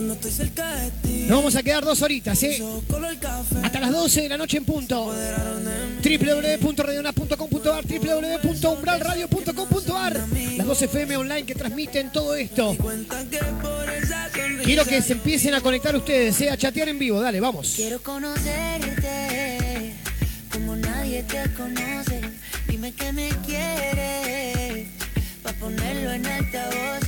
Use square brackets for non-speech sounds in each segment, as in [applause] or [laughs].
Nos vamos a quedar dos horitas, ¿eh? Hasta las 12 de la noche en punto. www.radionap.com.ar www.umbralradio.com.ar Las dos FM online que transmiten todo esto. Quiero que se empiecen a conectar ustedes, ¿eh? A chatear en vivo. Dale, vamos. Quiero conocerte como nadie te conoce. Dime que me quieres pa ponerlo en altavoces, pa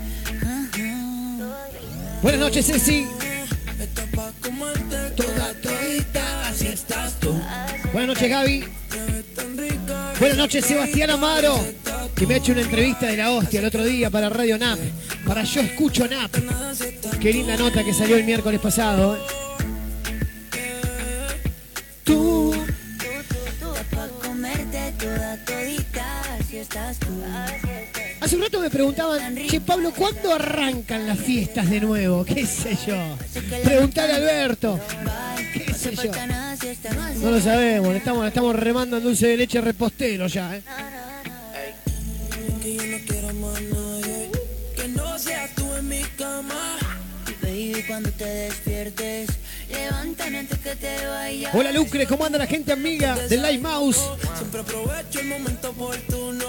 Buenas noches, Ceci. Toda todita, así estás tú. Buenas noches, Gaby. Buenas noches, Sebastián Amaro, que me ha hecho una entrevista de la hostia el otro día para Radio NAP, para Yo Escucho NAP. Qué linda nota que salió el miércoles pasado. ¿eh? Tú. Está pa' comerte toda todita, así estás tú. Hace un rato me preguntaban, che, Pablo, ¿cuándo arrancan las fiestas de nuevo? [laughs] ¿Qué sé yo? Preguntale a Alberto. ¿Qué sé yo? No lo sabemos, le estamos, estamos remando en dulce de leche repostero ya, ¿eh? Que yo no quiero más nadie, que no seas tú en mi cama. Cuando te despiertes, levántame antes que te vaya. Hola Lucre, ¿cómo anda la gente amiga del Live Mouse? Siempre aprovecho el momento oportuno.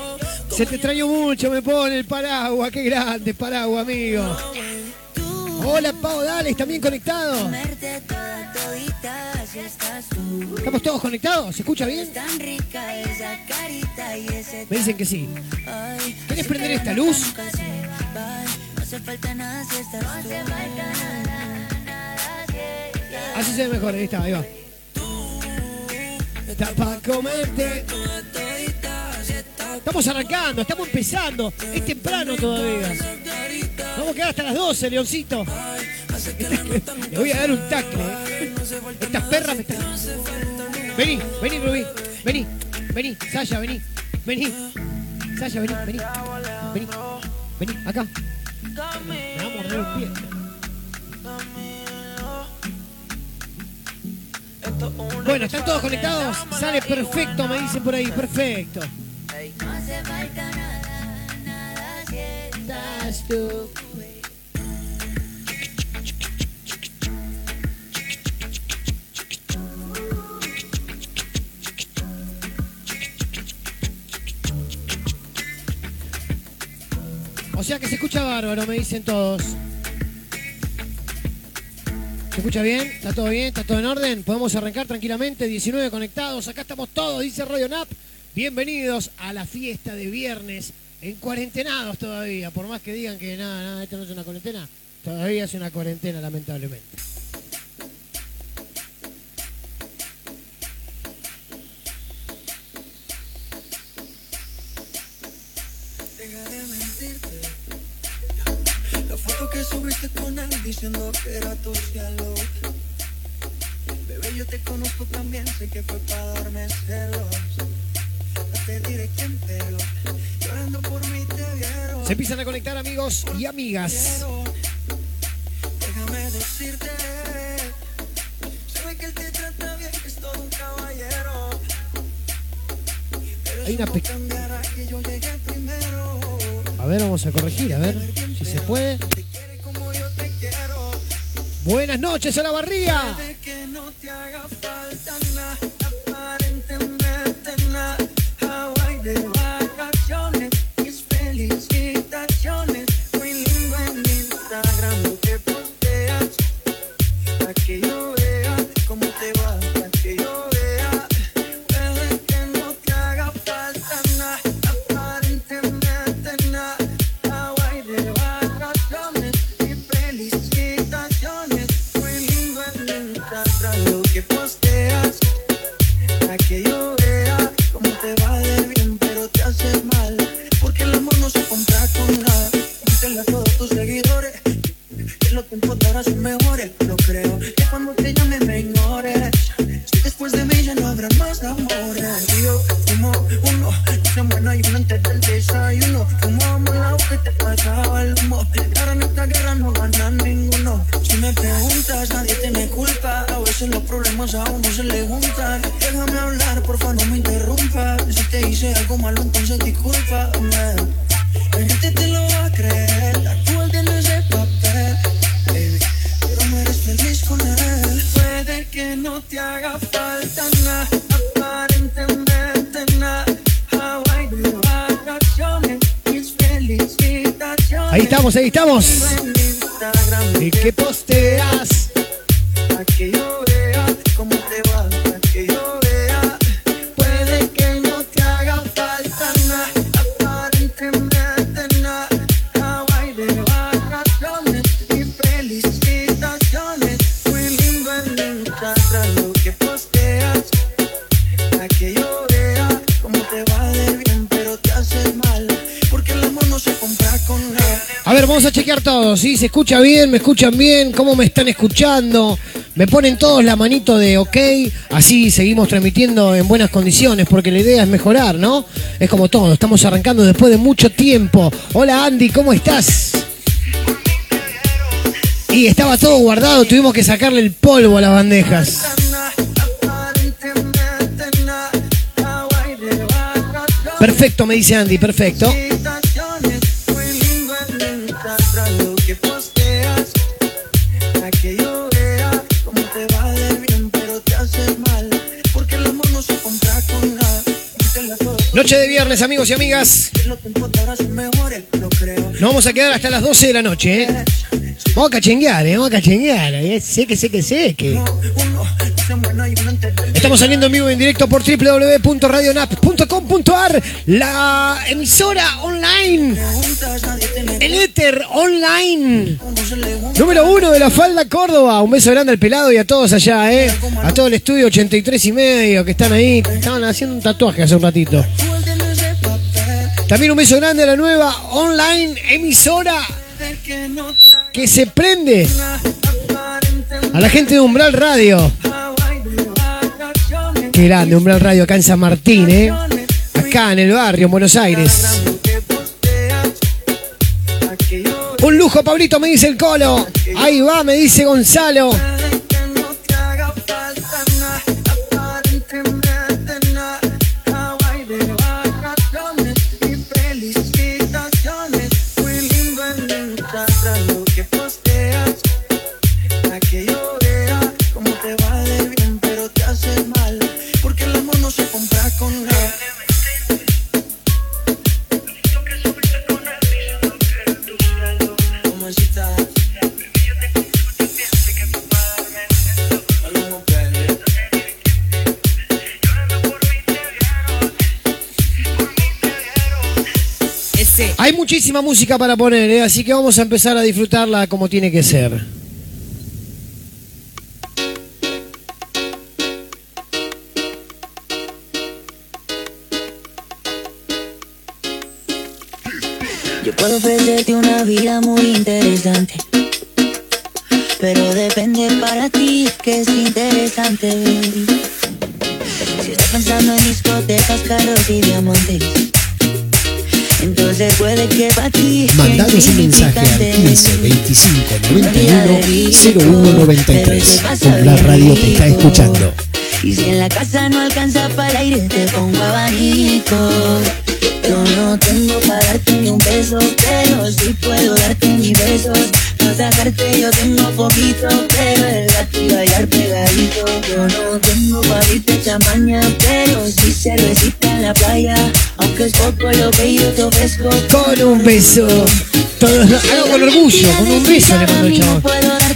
Se te extrañó mucho, me pone el paraguas, qué grande paraguas, amigo. Hola Pau Dales, también conectado. ¿Estamos todos conectados? ¿Se escucha bien? Me dicen que sí. Ay, ¿Querés prender esta luz? nunca se va. No hace falta nada si estás Así se ve mejor, ahí está, ahí va. Está pa' comerte. Estamos arrancando, estamos empezando. Es temprano todavía. Vamos a quedar hasta las 12, Leoncito. Le voy a dar un tacle. ¿eh? Estas perras me están. Vení, vení, Rubí. Vení, vení. Sasha, vení. Vení. Sasha, vení, vení. Vení. Vení, acá. Me va a morder un pie. Bueno, ¿están todos conectados? Sale perfecto, me dicen por ahí, perfecto. No hace falta nada, nada si estás tú. O sea que se escucha bárbaro, me dicen todos. ¿Se escucha bien? ¿Está todo bien? ¿Está todo en orden? Podemos arrancar tranquilamente. 19 conectados. Acá estamos todos, dice Radio Nap. Bienvenidos a la fiesta de viernes. En cuarentenados todavía. Por más que digan que nada, nada, esto no es una cuarentena. Todavía es una cuarentena, lamentablemente. Conozco también, sé que fue para darme celos. No te diré quién, pero llorando por mí te vieron. Se empiezan a conectar amigos y amigas. Déjame decirte. Se ve que él te trata bien, que es todo un caballero. Pero Hay una pe- cambiará que yo llegué primero. A ver, vamos a corregir, a ver si se puede. Buenas noches a la barría. Bien? ¿Me escuchan bien? ¿Cómo me están escuchando? Me ponen todos la manito de ok, así seguimos transmitiendo en buenas condiciones, porque la idea es mejorar, ¿no? Es como todo, estamos arrancando después de mucho tiempo. Hola Andy, ¿cómo estás? Y estaba todo guardado, tuvimos que sacarle el polvo a las bandejas. Perfecto, me dice Andy, perfecto. Noche de viernes, amigos y amigas. Nos vamos a quedar hasta las 12 de la noche, ¿eh? Vamos a cachenguear, ¿eh? Vamos a cachenguear. ¿eh? Sé que sé que sé que. Estamos saliendo en vivo en directo por www.radionap.com.ar, la emisora online, el éter online. Número uno de la falda Córdoba. Un beso grande al pelado y a todos allá, ¿eh? A todo el estudio 83 y medio que están ahí. Estaban haciendo un tatuaje hace un ratito. También un beso grande a la nueva online emisora que se prende a la gente de Umbral Radio. Qué grande, Umbral Radio acá en San Martín, ¿eh? Acá en el barrio, en Buenos Aires. Un lujo, Pablito, me dice el colo. Ahí va, me dice Gonzalo. Música para poner, ¿eh? así que vamos a empezar a disfrutarla como tiene que ser. Yo puedo ofrecerte una vida muy interesante. Pero depende para ti que es interesante. Si estás pensando en discotecas, carros y diamantes. Entonces puede que para ti. Mandanos un mensaje al insignificante, 15 25 Vida 91 de rico, 0193. pero te pasa Con la radio te está escuchando. Y si en la casa no alcanza para el aire, te pongo abanico. Yo no tengo para darte ni un beso, pero sí puedo darte mis besos. Yo tengo poquito, pero el gato y bailar pegadito. Yo no tengo chamaña, pero sí cervecita en la playa. Aunque es poco lo que yo te ofrezco. Con un beso. Todos lo- hago con orgullo, con un beso le mando el chabón.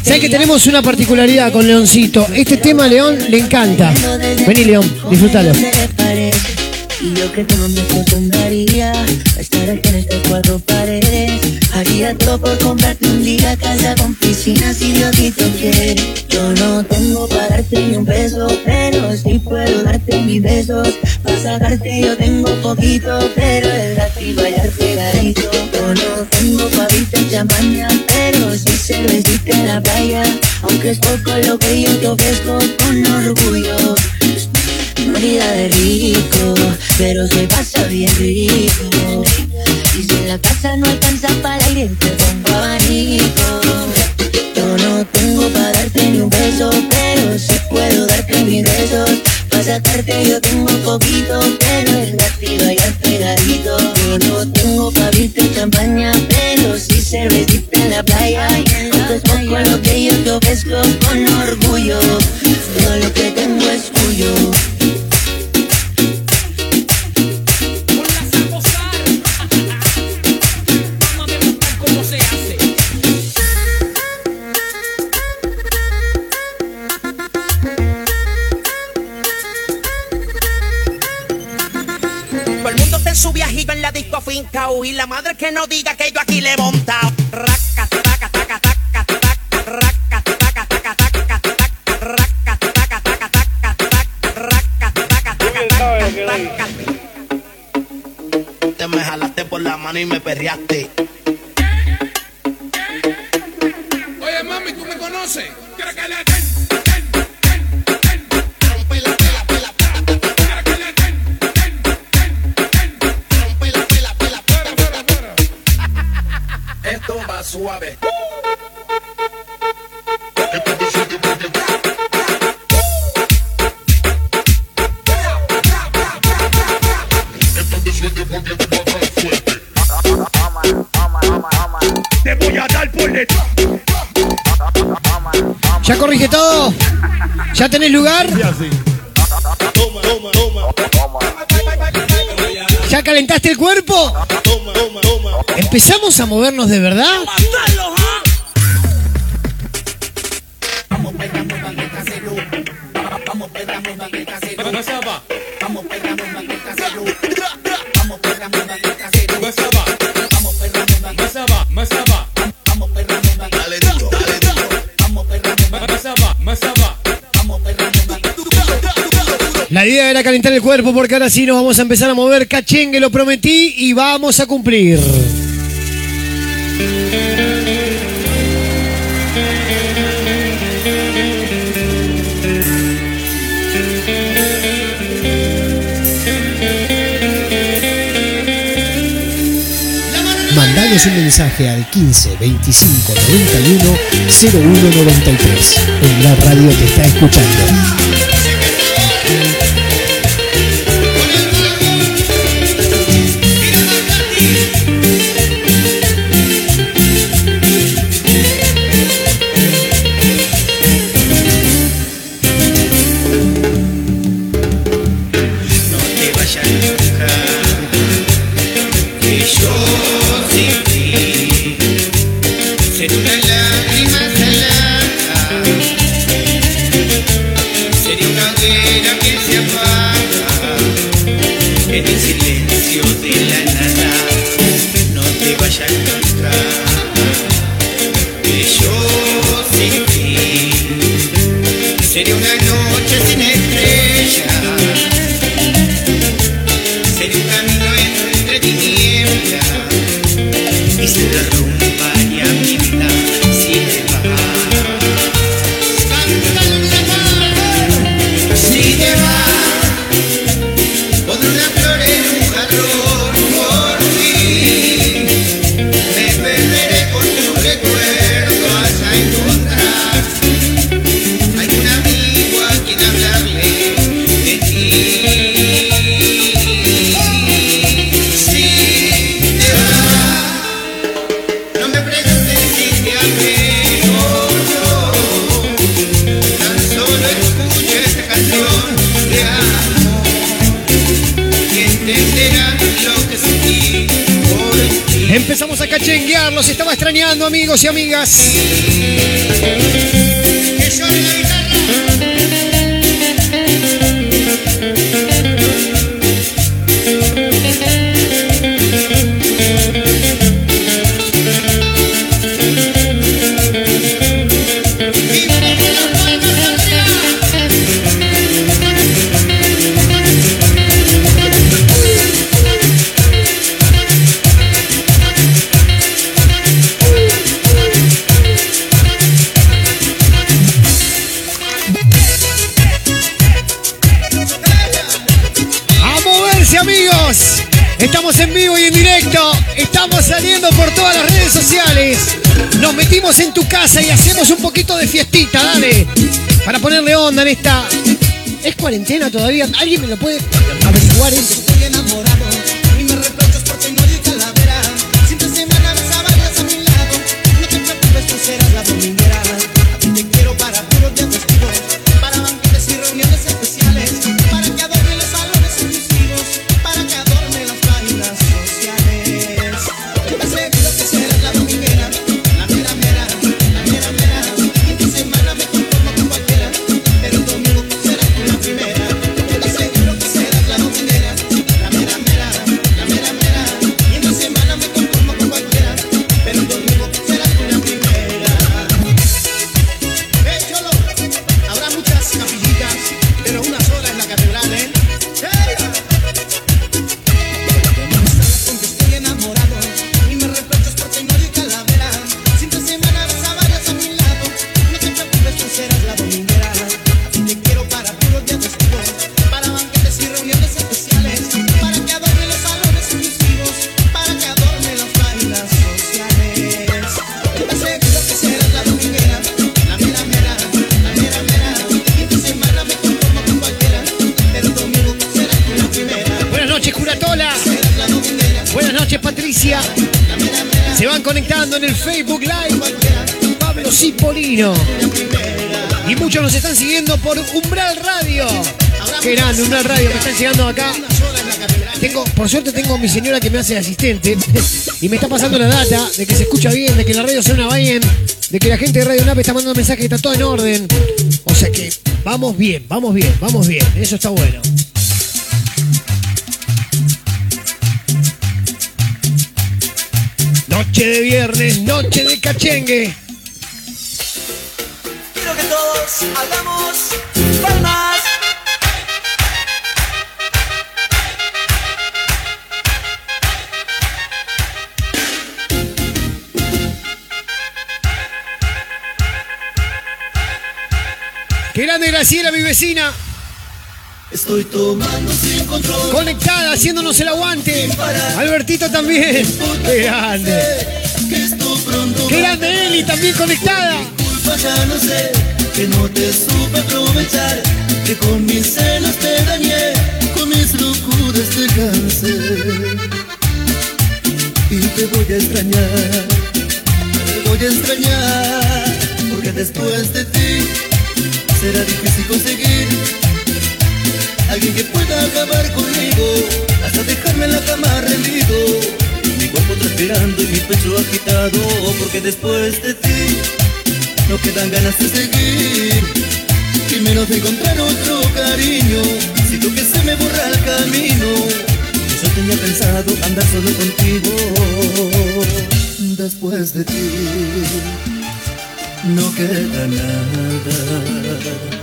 ¿Sabes que tenemos una particularidad con Leoncito? Este tema a León le encanta. Vení León, disfrútalo. Y yo que tú no me acostumbraría a estar aquí en estas cuatro paredes. Haría todo por comprarte un día casa con piscina si Diosito quiere. Yo no tengo para darte ni un beso, pero sí puedo darte mis besos. Para sacarte yo tengo poquito, pero es gratis bailar pegadito. Yo no tengo pa' viste en champaña, pero sí cervecita en la playa. Aunque es poco lo que yo te ofrezco con orgullo. Morirá de rico, pero se pasa bien rico. Y si en la casa no alcanza para aire, te pongo abanico. Yo no tengo para darte ni un beso, pero sí puedo darte mis besos. Para sacarte yo tengo poquito, pero es gratis bailar pegadito. Yo no tengo pa' viste champaña, pero sí cervecita en la playa. Aunque es poco lo que yo te ofrezco con orgullo. Lugar? ¿Ya calentaste el cuerpo? ¿Empezamos a movernos de verdad? La idea era calentar el cuerpo porque ahora sí nos vamos a empezar a mover cachengue, lo prometí y vamos a cumplir. Mandanos un mensaje al 15 25 91 0193. En la radio te está escuchando. It's cachenguear, los estaba extrañando amigos y amigas. En tu casa y hacemos un poquito de fiestita, dale. Para ponerle onda en esta. ¿Es cuarentena todavía? ¿Alguien me lo puede averiguar conectando en el Facebook Live. Pablo Cipolino. Y muchos nos están siguiendo por Umbral Radio. Qué grande, Umbral Radio. Me están llegando acá. Tengo, por suerte tengo a mi señora que me hace asistente [laughs] y me está pasando la data de que se escucha bien, de que la radio suena bien, de que la gente de Radio Nap está mandando mensajes que está todo en orden. O sea que vamos bien, vamos bien, vamos bien. Eso está bueno. Noche de viernes, noche de cachengue. Quiero que todos hagamos palmas. Qué grande Graciela, mi vecina. Estoy tomando sin control. Conectada, haciéndonos el aguante. Albertito también. Qué grande. Qué grande Eli, también conectada. culpa ya no sé. Que no te supe aprovechar. Que con mis celos te dañé. Con mis locuras te cansé. Y te voy a extrañar. Te voy a extrañar. Porque después de ti será difícil conseguir Alguien que pueda acabar conmigo Hasta dejarme en la cama rendido. Mi cuerpo transpirando y mi pecho agitado Porque después de ti No quedan ganas de seguir. Y menos de encontrar otro cariño Siento que se me borra el camino. Yo tenía pensado andar solo contigo. Después de ti No queda nada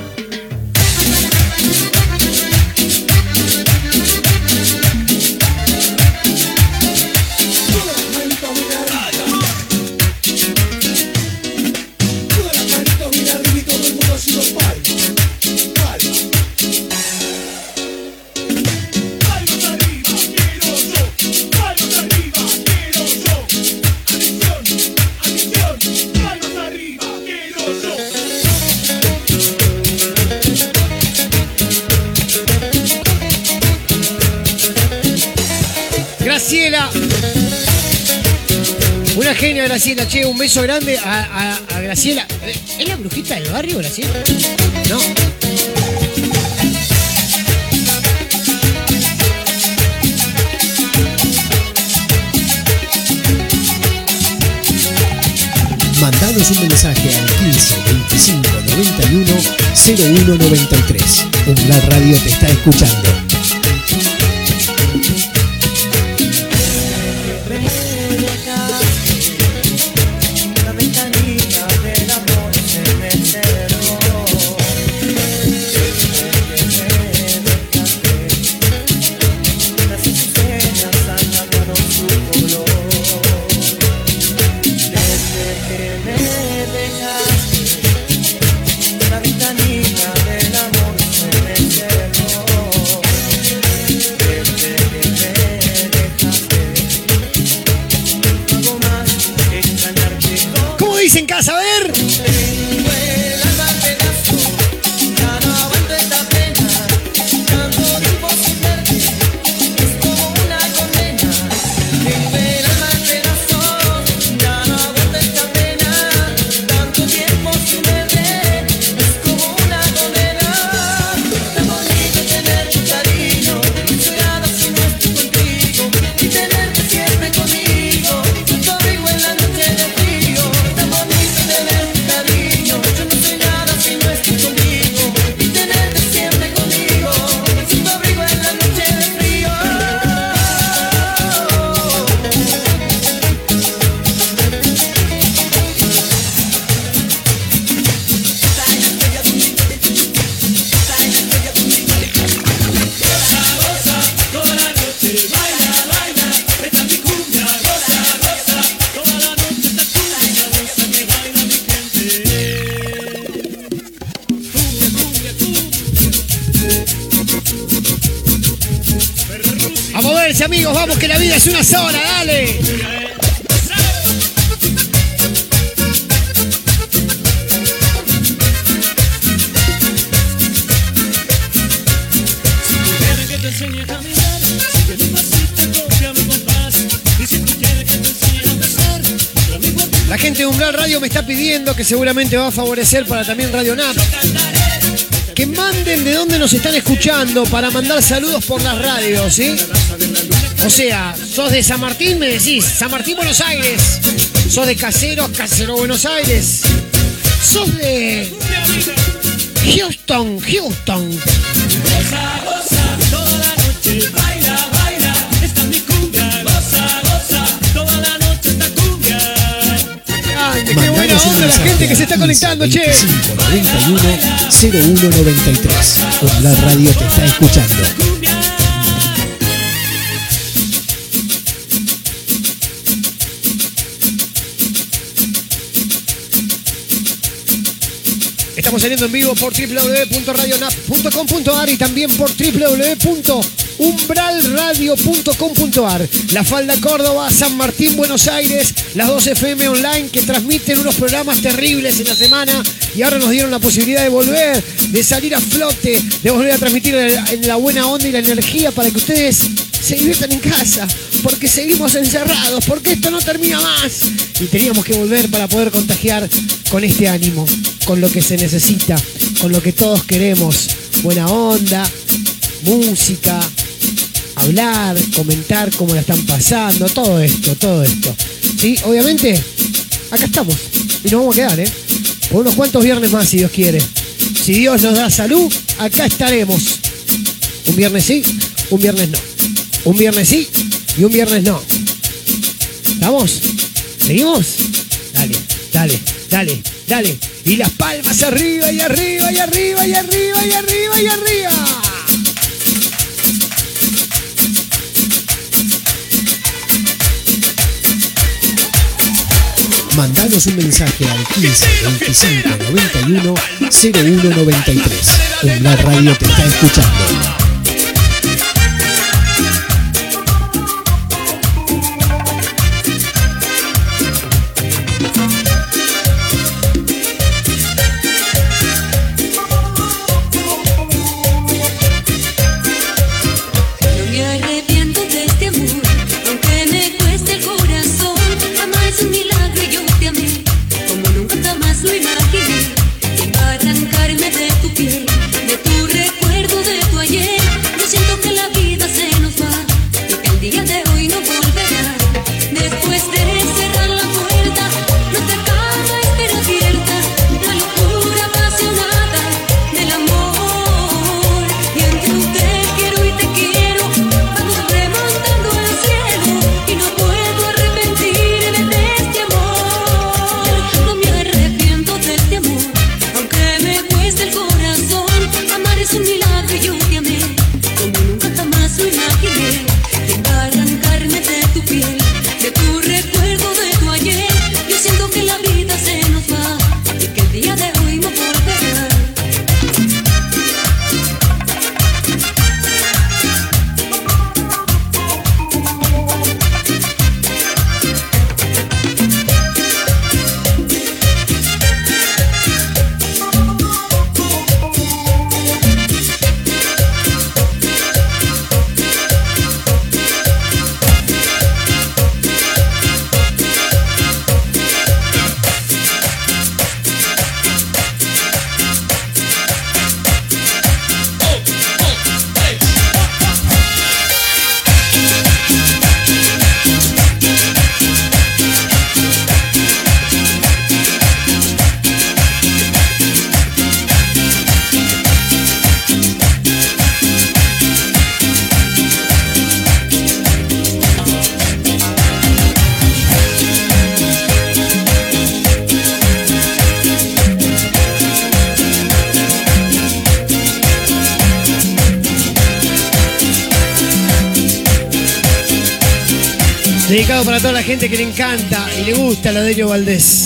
Una genia, Graciela. Che, un beso grande a, Graciela. ¿Es la brujita del barrio, Graciela? No. Mandanos un mensaje al 15 25 91 01 93. Umbral Radio te está escuchando. Seguramente va a favorecer para también Radio NAP. Que manden de dónde nos están escuchando para mandar saludos por las radios, ¿sí? O sea, sos de San Martín, me decís, San Martín, Buenos Aires. Sos de Caseros, Casero, Buenos Aires. Sos de Houston, Houston. Gente que se está conectando, che. 2591 0193. La radio te está escuchando. Estamos saliendo en vivo por www.radionap.com.ar y también por www.umbralradio.com.ar. La Falda Córdoba, San Martín, Buenos Aires, las dos FM online que transmiten unos programas terribles en la semana y ahora nos dieron la posibilidad de volver, de salir a flote, de volver a transmitir en la buena onda y la energía para que ustedes se diviertan en casa, porque seguimos encerrados, porque esto no termina más. Y teníamos que volver para poder contagiar con este ánimo, con lo que se necesita, con lo que todos queremos. Buena onda, música, hablar, comentar cómo la están pasando, todo esto, todo esto. Sí, obviamente, acá estamos. Y nos vamos a quedar, ¿eh? Por unos cuantos viernes más, si Dios quiere. Si Dios nos da salud, acá estaremos. Un viernes sí, un viernes no. Un viernes sí y un viernes no. ¿Estamos? ¿Seguimos? Dale, dale, dale, dale. Y las palmas arriba y arriba y arriba y arriba y arriba y arriba. Mandanos un mensaje al 15 25 91 0193. La radio te está escuchando. Elio Valdés.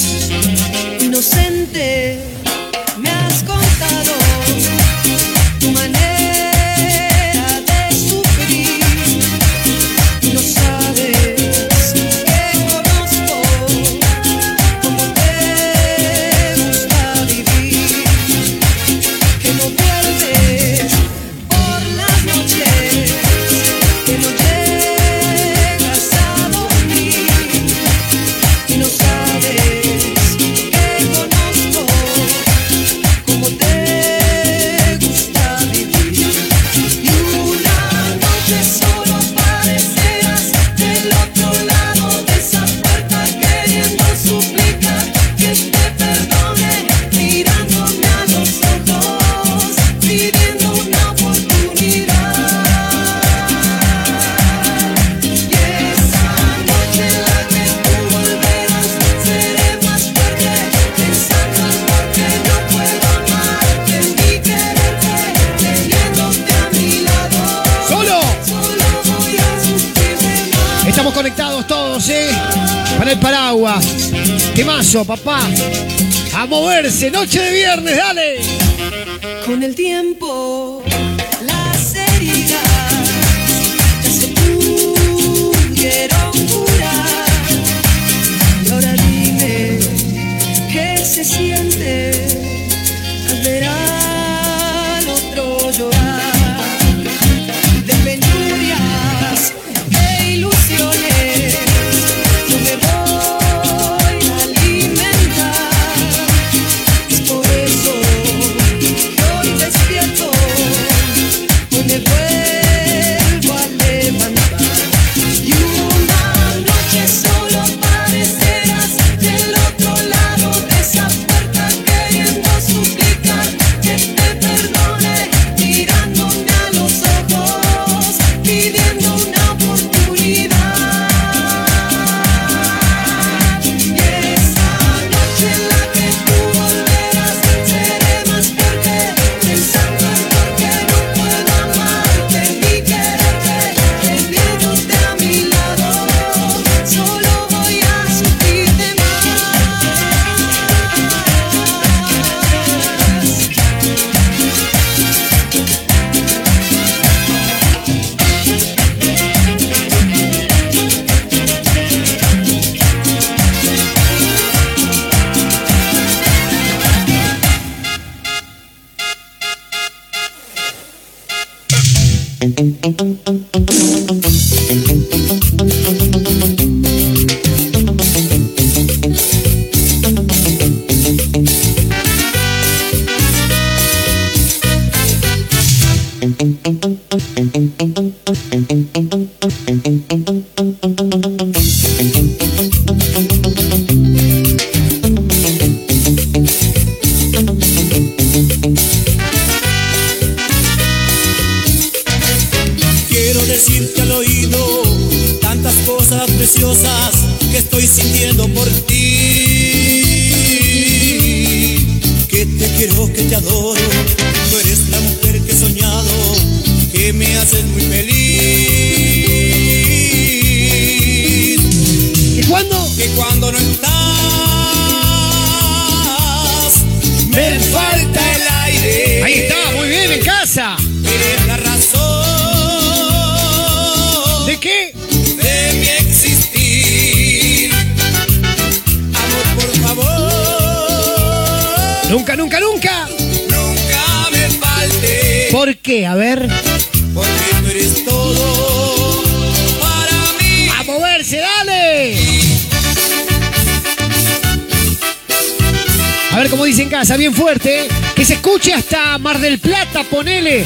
que estoy sintiendo por ti. Que te quiero, que te adoro, tú eres la mujer que he soñado, que me haces muy feliz. ¿Y cuándo? Que cuando no estás, me falta el aire. Ahí está, muy bien, en casa. Nunca, nunca, nunca. Nunca me falte. ¿Por qué? A ver. Porque tú eres todo para mí. A moverse, dale. A ver cómo dice en casa, bien fuerte. ¿eh? Que se escuche hasta Mar del Plata, ponele.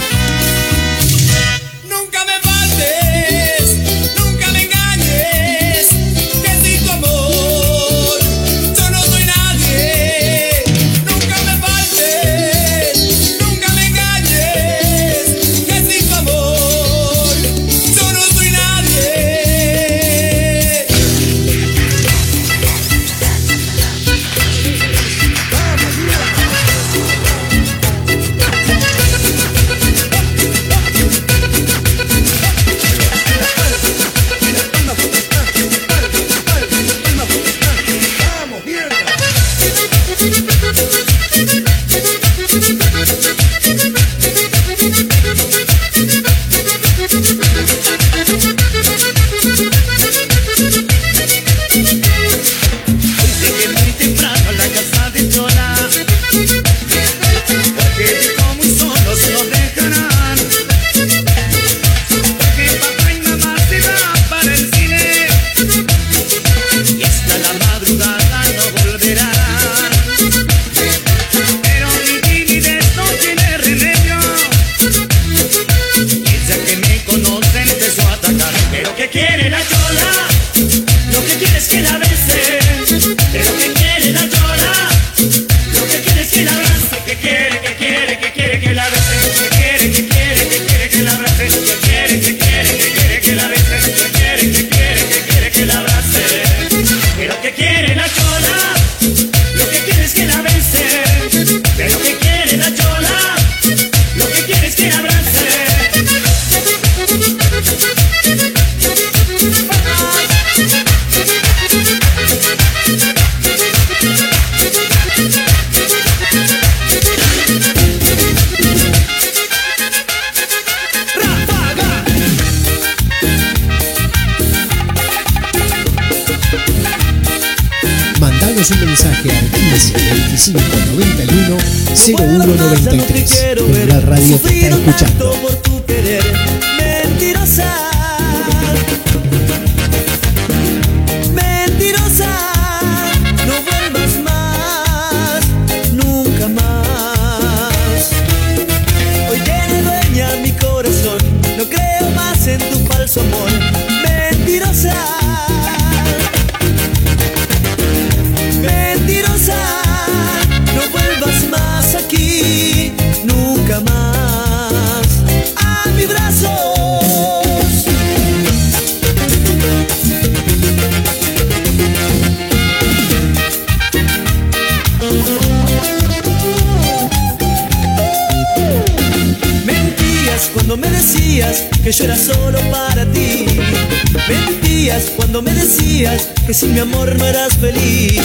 que sin mi amor no eras feliz.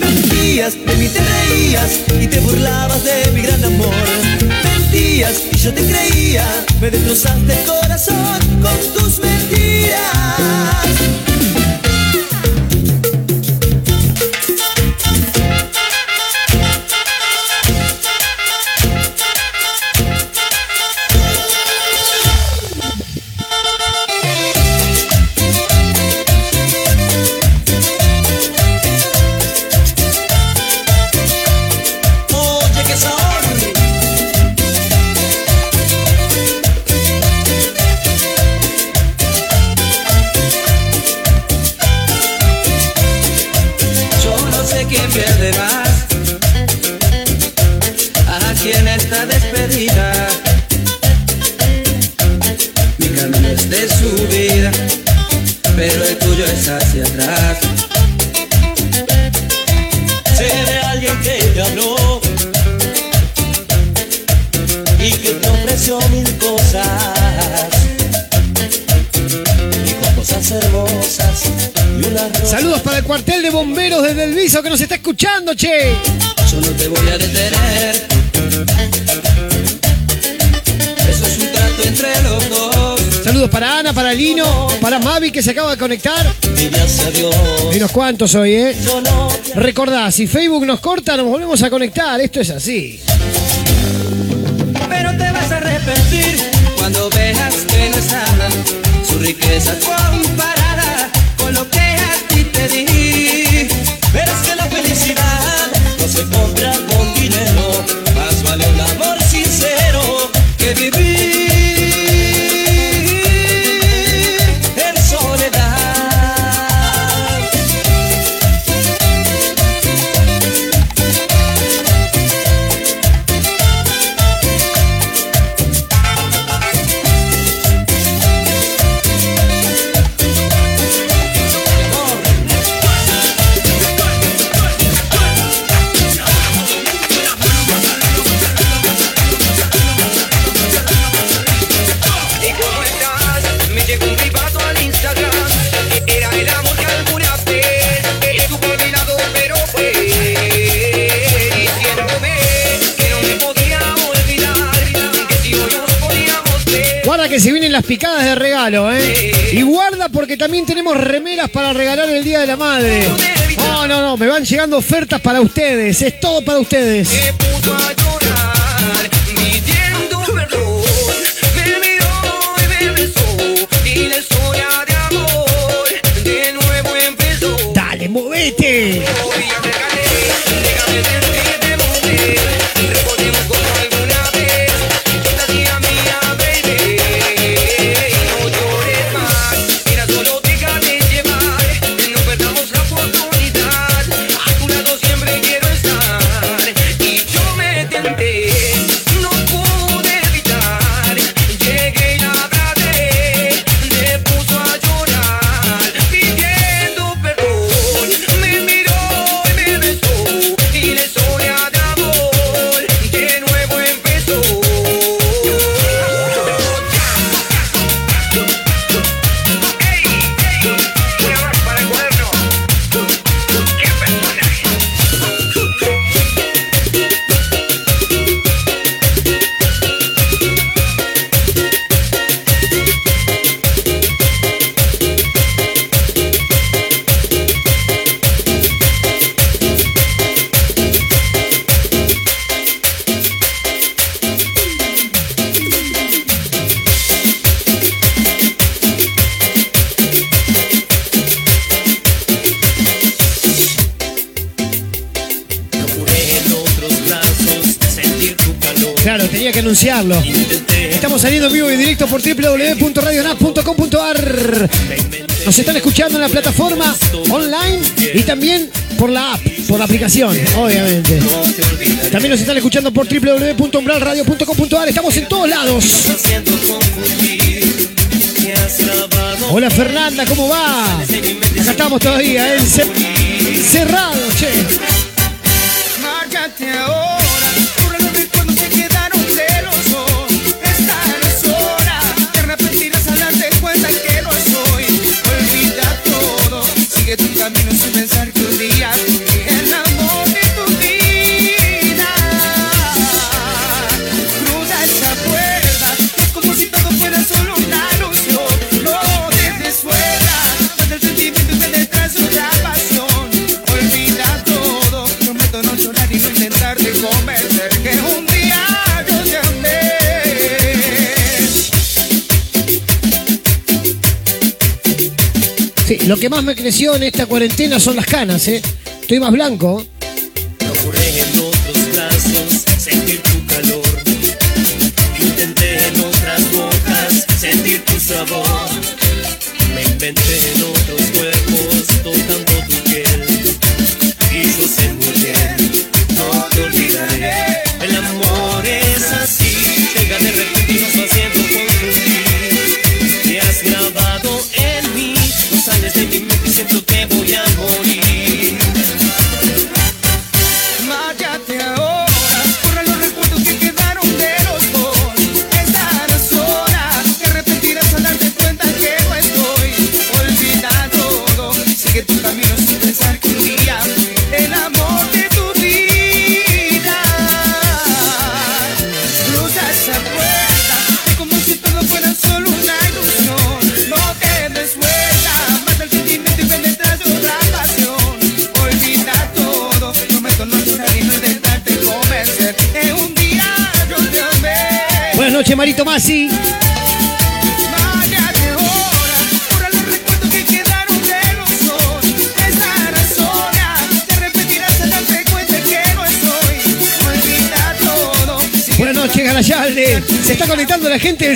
Mentías, de mí te reías y te burlabas de mi gran amor. Mentías y yo te creía, me destrozaste el corazón. que se acaba de conectar. Y unos hoy, ¿eh? Recordá, si Facebook nos corta, nos volvemos a conectar. Esto es así. Pero te vas a arrepentir cuando veas que no es. Su riqueza las picadas de regalo, ¿eh? Y guarda porque también tenemos remeras para regalar el Día de la Madre. No, no, no, me van llegando ofertas para ustedes. Es todo para ustedes. Dale, movete. www.radionap.com.ar. Nos están escuchando en la plataforma online y también por la app, por la aplicación, obviamente. También nos están escuchando por www.umbralradio.com.ar. Estamos en todos lados. Hola Fernanda, ¿cómo va? Acá estamos todavía, ¿eh? Cer- cerrado, che. Lo que más me creció en esta cuarentena son las canas, ¿eh? Estoy más blanco.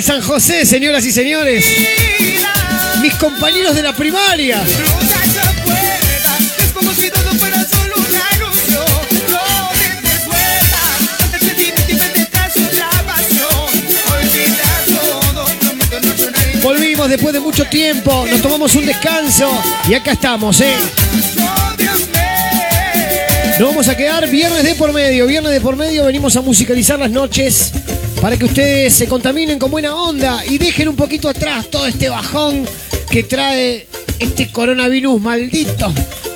San José, señoras y señores. Mis compañeros de la primaria. Volvimos después de mucho tiempo, nos tomamos un descanso y acá estamos, ¿eh? Nos vamos a quedar viernes de por medio. Viernes de por medio venimos a musicalizar las noches para que ustedes se contaminen con buena onda y dejen un poquito atrás todo este bajón que trae este coronavirus maldito.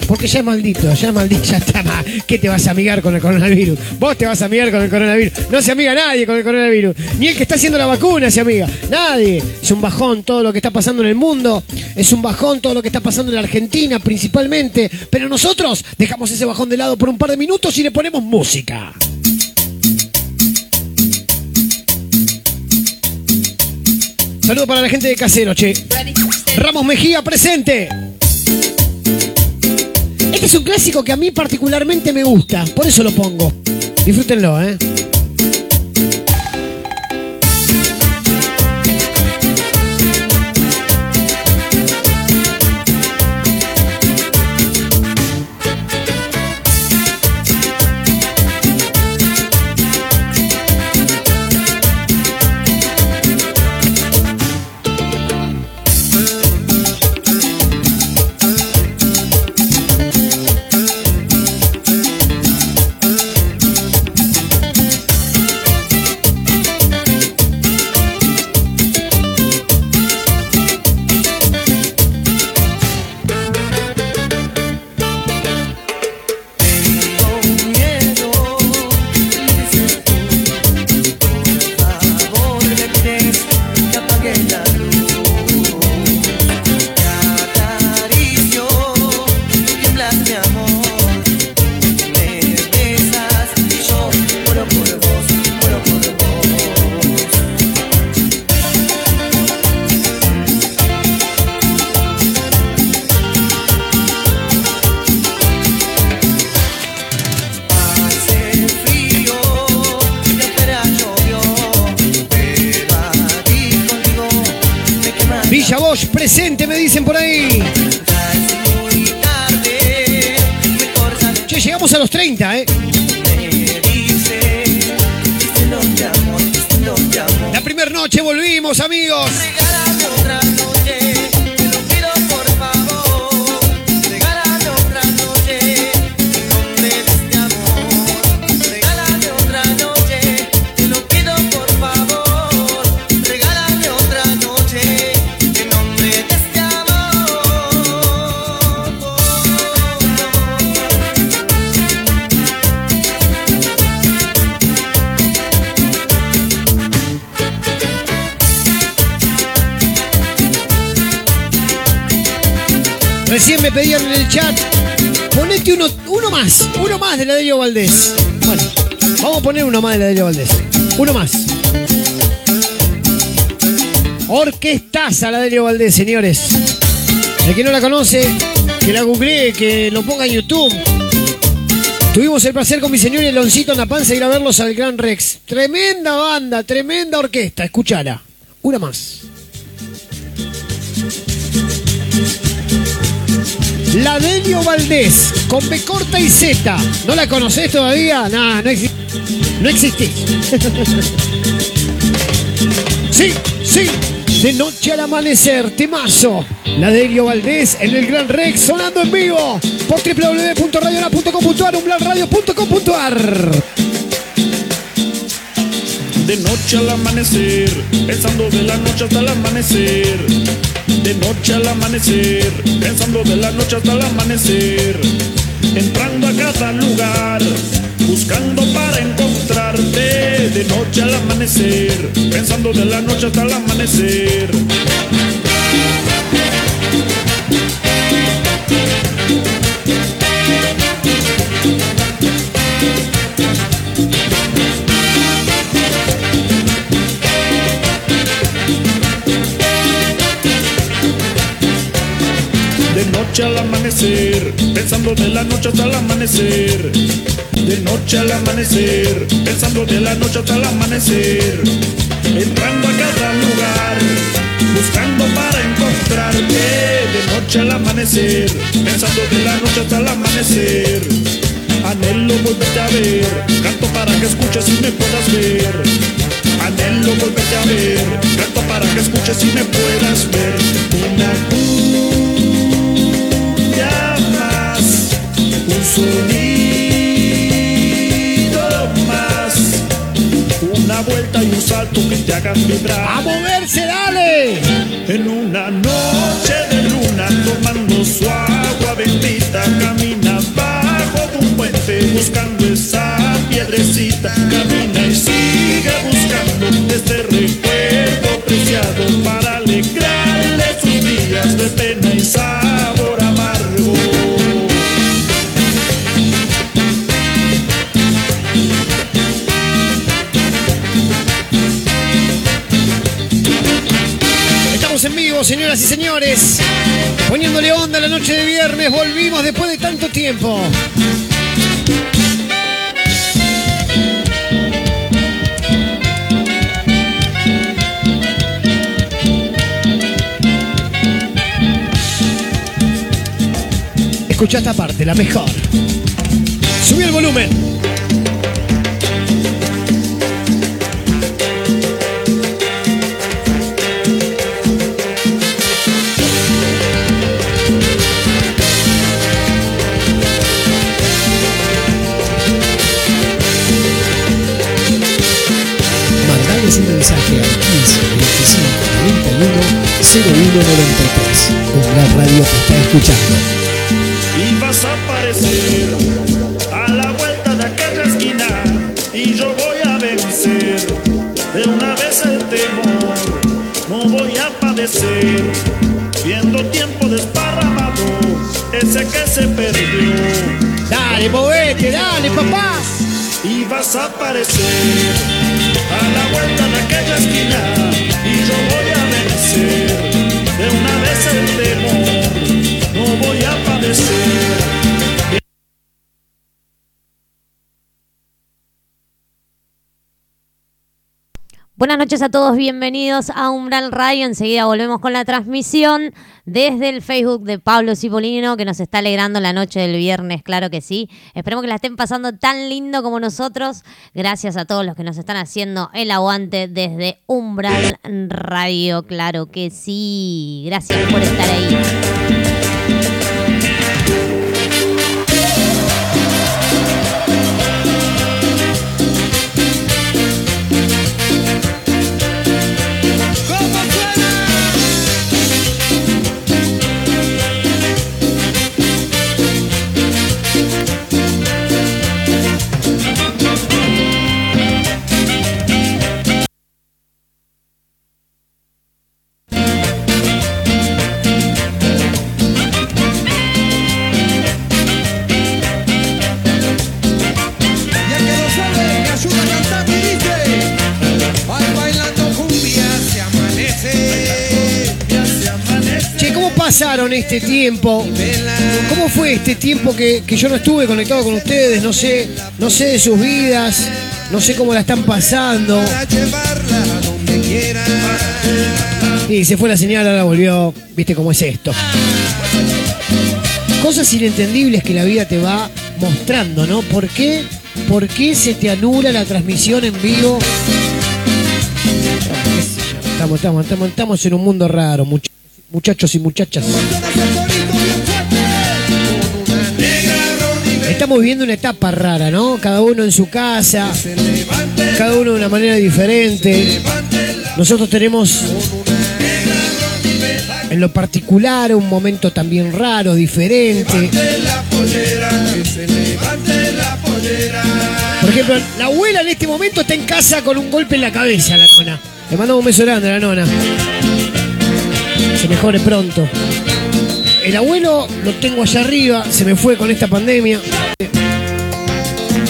Porque ya es maldito, ya es maldito, ya está mal. ¿Qué te vas a amigar con el coronavirus? Vos te vas a amigar con el coronavirus. No se amiga nadie con el coronavirus. Ni el que está haciendo la vacuna se amiga. Nadie. Es un bajón todo lo que está pasando en el mundo. Es un bajón todo lo que está pasando en la Argentina principalmente. Pero nosotros dejamos ese bajón de lado por un par de minutos y le ponemos música. Saludo para la gente de Casero, che. Ramos Mejía presente. Este es un clásico que a mí particularmente me gusta, por eso lo pongo. Disfrútenlo, ¿eh? Amigos. Delio Valdés. Bueno, vamos a poner uno más de la Delio Valdés. Uno más. Orquestaza la Delio Valdés, señores. El que no la conoce, que la googlee, que lo ponga en YouTube. Tuvimos el placer con mi señor y el Loncito en la panza ir a verlos al Gran Rex. Tremenda banda, tremenda orquesta. Escuchala. Una más. La Delio Valdés, con B corta y Z. ¿No la conocés todavía? Nah, no, exi- no existís. [laughs] sí, sí. De noche al amanecer, temazo. La Delio Valdés en el Gran Rex sonando en vivo por www.radiola.com.ar, umblalradio.com.ar. De noche al amanecer, pensando de la noche hasta el amanecer. De noche al amanecer, pensando de la noche hasta el amanecer. Entrando a cada lugar, buscando para encontrarte. De noche al amanecer, pensando de la noche hasta el amanecer. Noche al amanecer, pensando de la noche hasta el amanecer. De noche al amanecer, pensando de la noche hasta el amanecer. Entrando a cada lugar, buscando para encontrarte. De noche al amanecer, pensando de la noche hasta el amanecer. Anhelo volverte a ver, canto para que escuches y me puedas ver. Anhelo volverte a ver, canto para que escuches y me puedas ver. Una un sonido más, una vuelta y un salto que te hagan vibrar. ¡A moverse, dale! En una noche señoras y señores. Poniéndole onda la noche de viernes. Volvimos después de tanto tiempo. Escucha esta parte, la mejor. Subí el volumen. 91 0193. Umbral Radio te está escuchando. y vas a aparecer a la vuelta de aquella esquina y yo voy a vencer de una vez el temor no voy a padecer viendo tiempo desparramado ese que se perdió dale movete dale papá y vas a aparecer a la vuelta de aquella esquina y yo voy a de una vez el temor no voy a padecer noches a todos, bienvenidos a Umbral Radio. Enseguida volvemos con la transmisión desde el Facebook de Pablo Cipolino, que nos está alegrando la noche del viernes, claro que sí. Esperemos que la estén pasando tan lindo como nosotros. Gracias a todos los que nos están haciendo el aguante desde Umbral Radio, claro que sí. Gracias por estar ahí. Pasaron este tiempo? ¿Cómo fue este tiempo que, que yo no estuve conectado con ustedes? No sé, no sé de sus vidas, no sé cómo la están pasando. Y se fue la señal, ahora volvió. ¿Viste cómo es esto? Cosas inentendibles que la vida te va mostrando, ¿no? ¿Por qué? ¿Por qué se te anula la transmisión en vivo? Estamos, estamos, estamos, estamos en un mundo raro, much- muchachos y muchachas. Estamos viviendo una etapa rara, ¿no? Cada uno en su casa, cada uno de una manera diferente. Nosotros tenemos en lo particular un momento también raro, diferente. Por ejemplo, la abuela en este momento está en casa con un golpe en la cabeza, la nona. Le mandamos un beso grande a la nona. Se mejore pronto. El abuelo lo tengo allá arriba, se me fue con esta pandemia.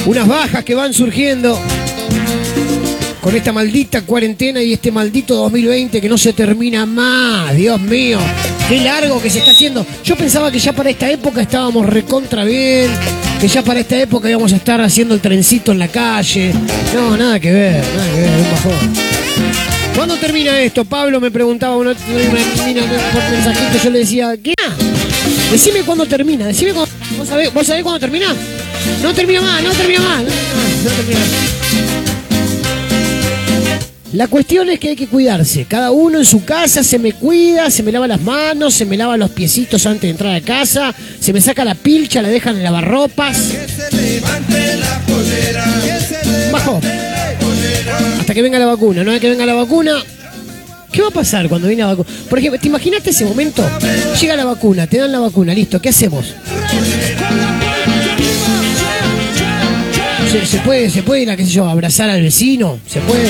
Unas bajas que van surgiendo con esta maldita cuarentena y este maldito 2020 que no se termina más. Dios mío, qué largo que se está haciendo. Yo pensaba que ya para esta época estábamos recontra bien, que ya para esta época íbamos a estar haciendo el trencito en la calle. No, nada que ver, nada que ver, un bajón. ¿Cuándo termina esto? Pablo me preguntaba una, por mensajito, yo le decía, ¿qué? Decime cuándo termina, decime cuándo. ¿Vos sabés, ¿Vos sabés cuándo termina? No termina más, no termina más, no, no, no termina más. La cuestión es que hay que cuidarse. Cada uno en su casa se me cuida, se me lava las manos, se me lava los piecitos antes de entrar a casa, se me saca la pilcha, la dejan en lavarropas. Levante la pollera Que se levante Bajo. Hasta que venga la vacuna. No es que venga la vacuna. ¿Qué va a pasar cuando viene la vacuna? Por ejemplo, ¿te imaginaste ese momento? Llega la vacuna, te dan la vacuna, listo, ¿qué hacemos? ¿Se, puede, se puede ir a, qué sé yo, abrazar al vecino? ¿Se puede?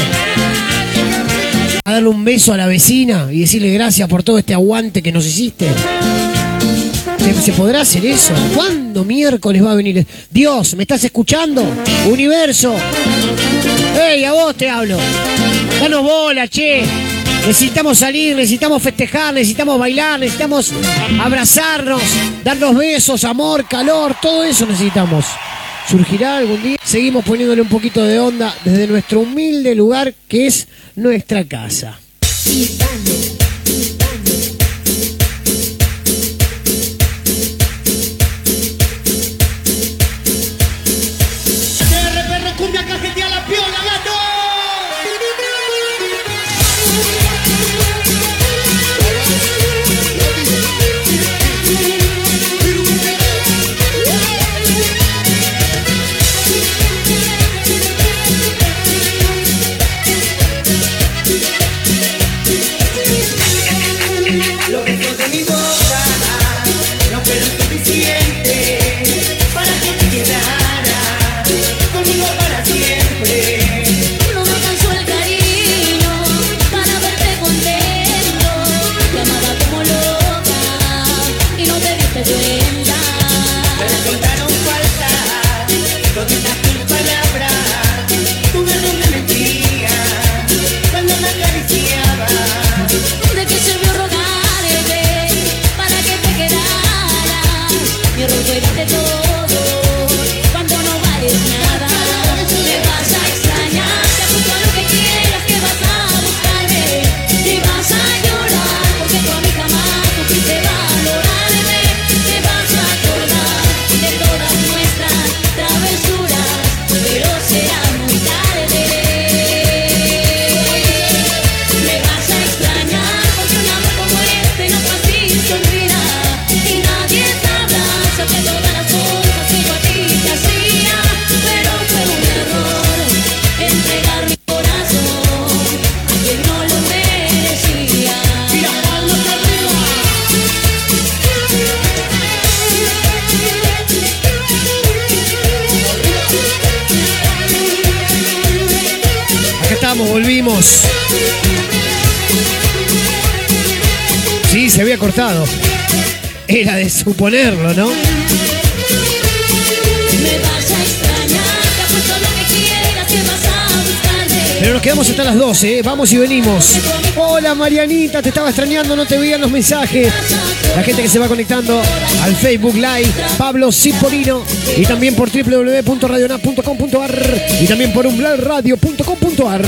A darle un beso a la vecina y decirle gracias por todo este aguante que nos hiciste. ¿Se, podrá hacer eso? ¿Cuándo miércoles va a venir? Dios, ¿me estás escuchando? Universo. ¡Ey, a vos te hablo! Danos bola, che. Necesitamos salir, necesitamos festejar, necesitamos bailar, necesitamos abrazarnos, darnos besos, amor, calor, todo eso necesitamos. ¿Surgirá algún día? Seguimos poniéndole un poquito de onda desde nuestro humilde lugar que es nuestra casa. gonna Cause a buscarme. Pero nos quedamos hasta las 12, ¿eh? vamos y venimos. Hola Marianita, te estaba extrañando, no te veían los mensajes. La gente que se va conectando al Facebook Live, Pablo Cipolino, y también por www.radionap.com.ar y también por umblalradio.com.ar.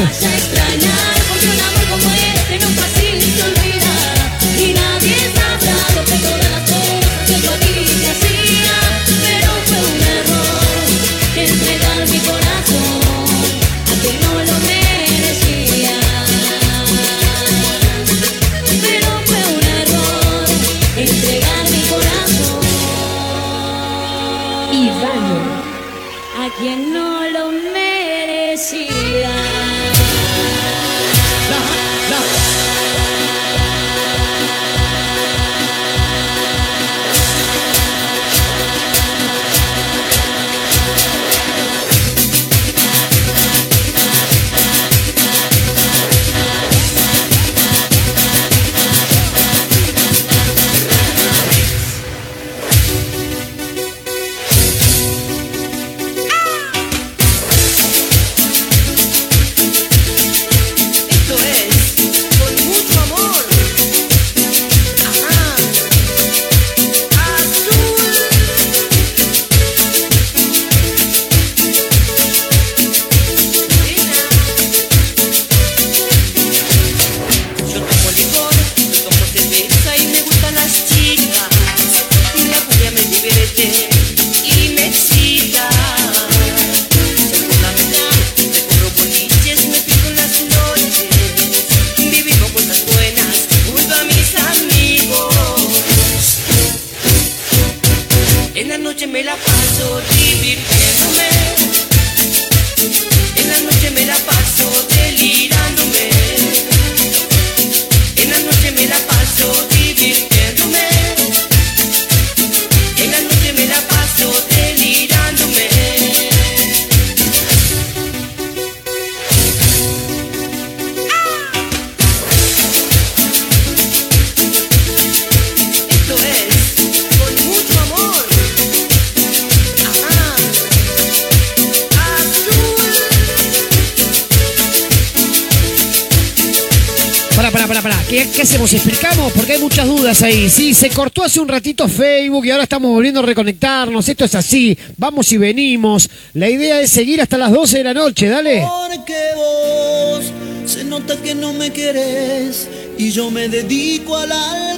hacemos? ¿Explicamos? Porque hay muchas dudas ahí. Sí, se cortó hace un ratito Facebook y ahora estamos volviendo a reconectarnos. Esto es así. Vamos y venimos. La idea es seguir hasta las 12 de la noche. Dale. Porque vos se nota que no me querés y yo me dedico al alcohol.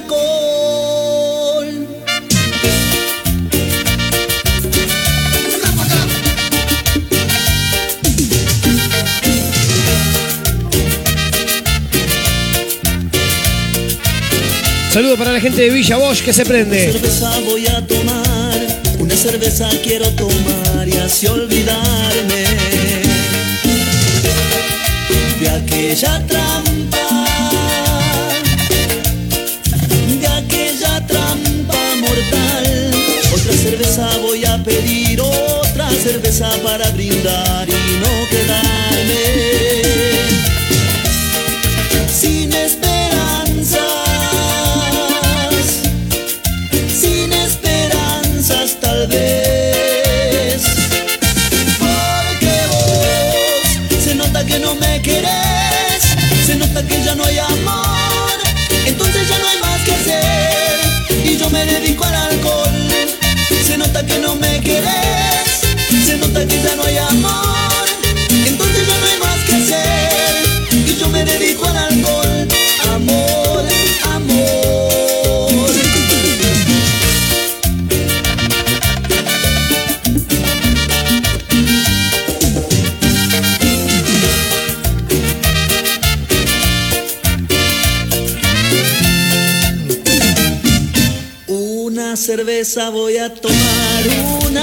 Saludos para la gente de Villa Bosch que se prende. cerveza voy a tomar, una cerveza quiero tomar y así olvidarme de aquella trampa, de aquella trampa mortal. Otra cerveza voy a pedir, otra cerveza para brindar y no quedarme que ya no hay amor, entonces ya no hay más que hacer y yo me dedico al alcohol. Amor, amor. Una cerveza voy a tomar,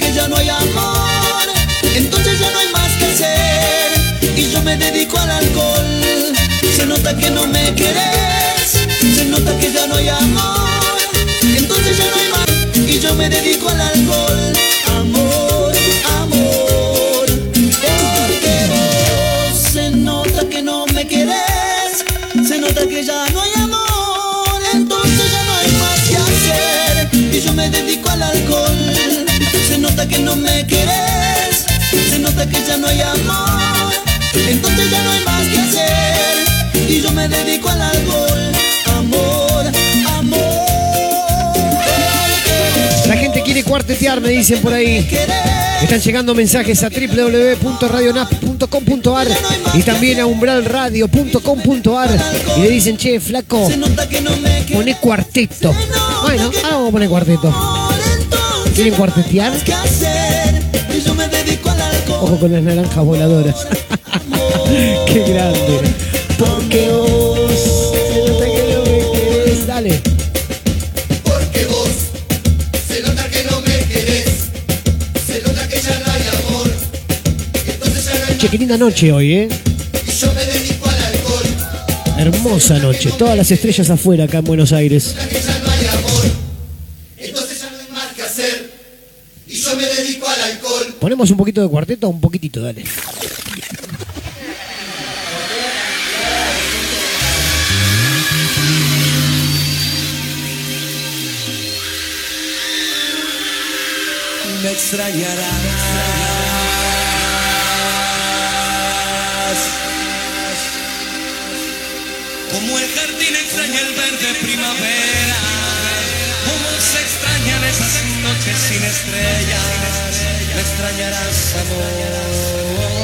que ya no hay amor, entonces ya no hay más que hacer. Y yo me dedico al alcohol. Se nota que no me querés, se nota que ya no hay amor, entonces ya no hay más. Y yo me dedico al alcohol. me dedico al alcohol. Amor, amor. La gente quiere cuartetear, me dicen por ahí. Están llegando mensajes a www.radionap.com.ar y también a umbralradio.com.ar y le dicen, che, flaco, poné cuarteto. Bueno, ahora vamos a poner cuarteto. ¿Quieren cuartetear? Ojo con las naranjas voladoras. [laughs] Qué grande. noche, qué linda noche hoy, ¿eh? Yo me dedico al alcohol. Hermosa noche, todas las estrellas afuera acá en Buenos Aires. Ponemos un poquito de cuarteto, un poquitito, dale. Me extrañará. de primavera. ¿Cómo se extrañan esas noches sin estrellas? Me extrañarás, amor.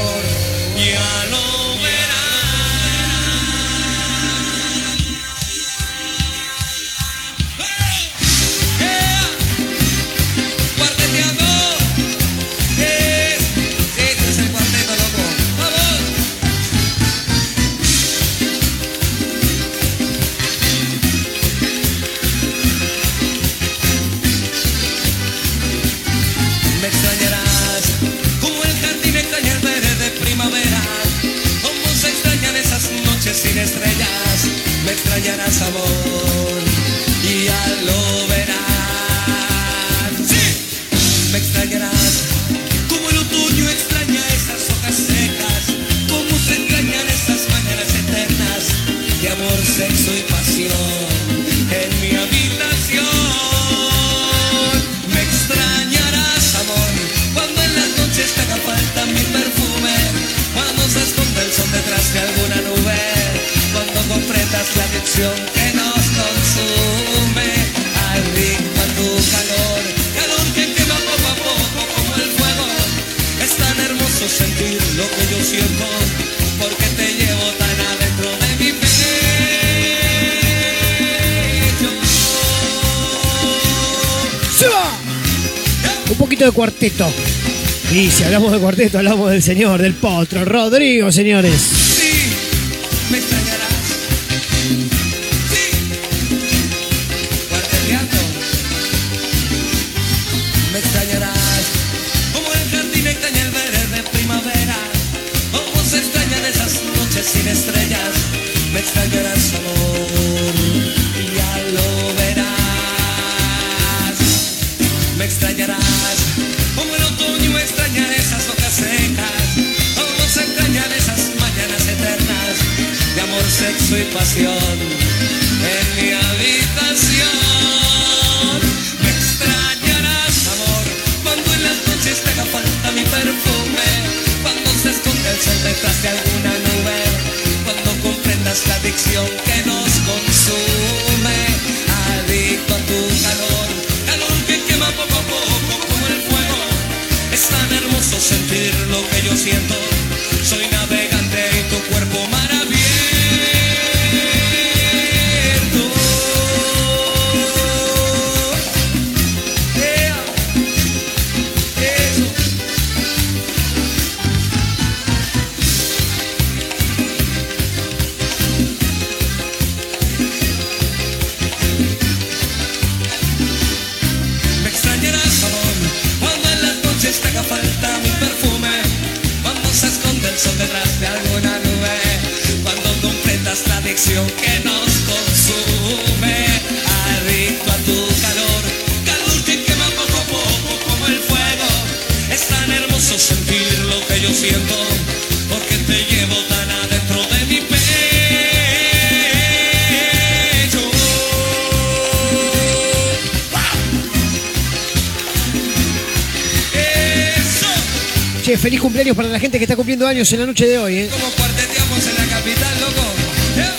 Y si hablamos de cuarteto, hablamos del señor, del potro, Rodrigo, señores. Cumpliendo años en la noche de hoy, ¿eh? como cuarteteamos en la capital, loco. Yeah.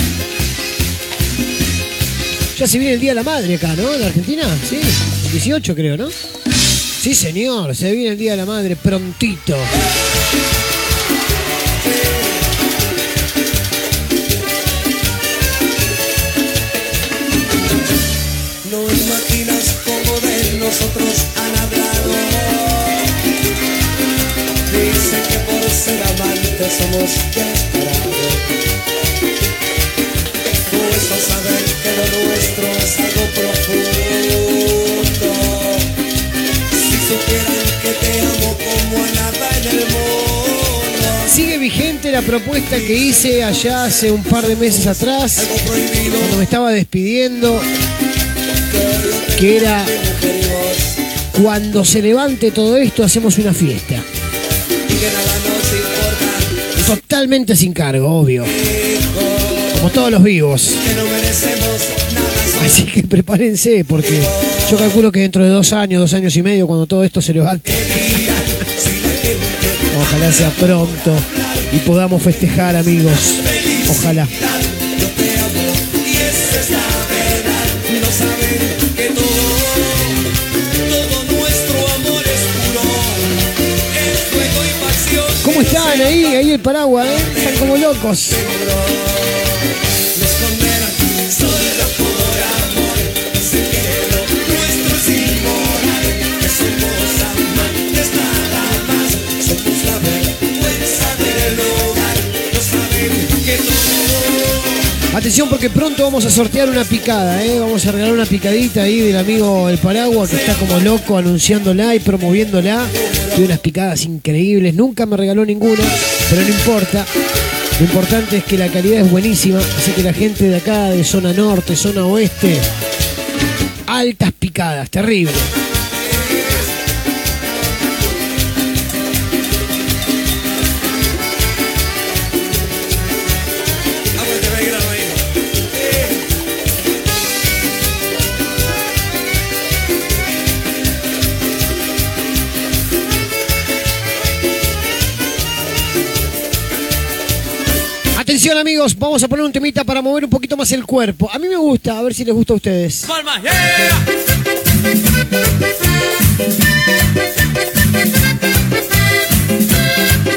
Ya se viene el Día de la Madre acá, ¿no? En la Argentina, sí. El 18 creo, ¿no? Sí, señor, se viene el Día de la Madre prontito. Somos desesperados. A saber que lo nuestro es algo profundo. Si supieran que te amo como a nada en el mundo. Sigue vigente la propuesta que hice allá hace un par de meses atrás, cuando me estaba despidiendo, que era cuando se levante todo esto hacemos una fiesta. Totalmente sin cargo, obvio. Como todos los vivos. Así que prepárense porque yo calculo que dentro de dos años, dos años y medio, cuando todo esto se levante, ojalá sea pronto y podamos festejar amigos. Ojalá. ¿Cómo están ahí? Ahí el paraguas, ¿eh? Están como locos. Atención porque pronto vamos a sortear una picada, ¿eh? Vamos a regalar una picadita ahí del amigo El Paraguas que está como loco anunciándola y promoviéndola. Tiene unas picadas increíbles. Nunca me regaló ninguna, pero no importa. Lo importante es que la calidad es buenísima. Así que la gente de acá, de zona norte, zona oeste, altas picadas, terrible. Atención amigos, vamos a poner un temita para mover un poquito más el cuerpo. A mí me gusta, a ver si les gusta a ustedes. Palmas, yeah.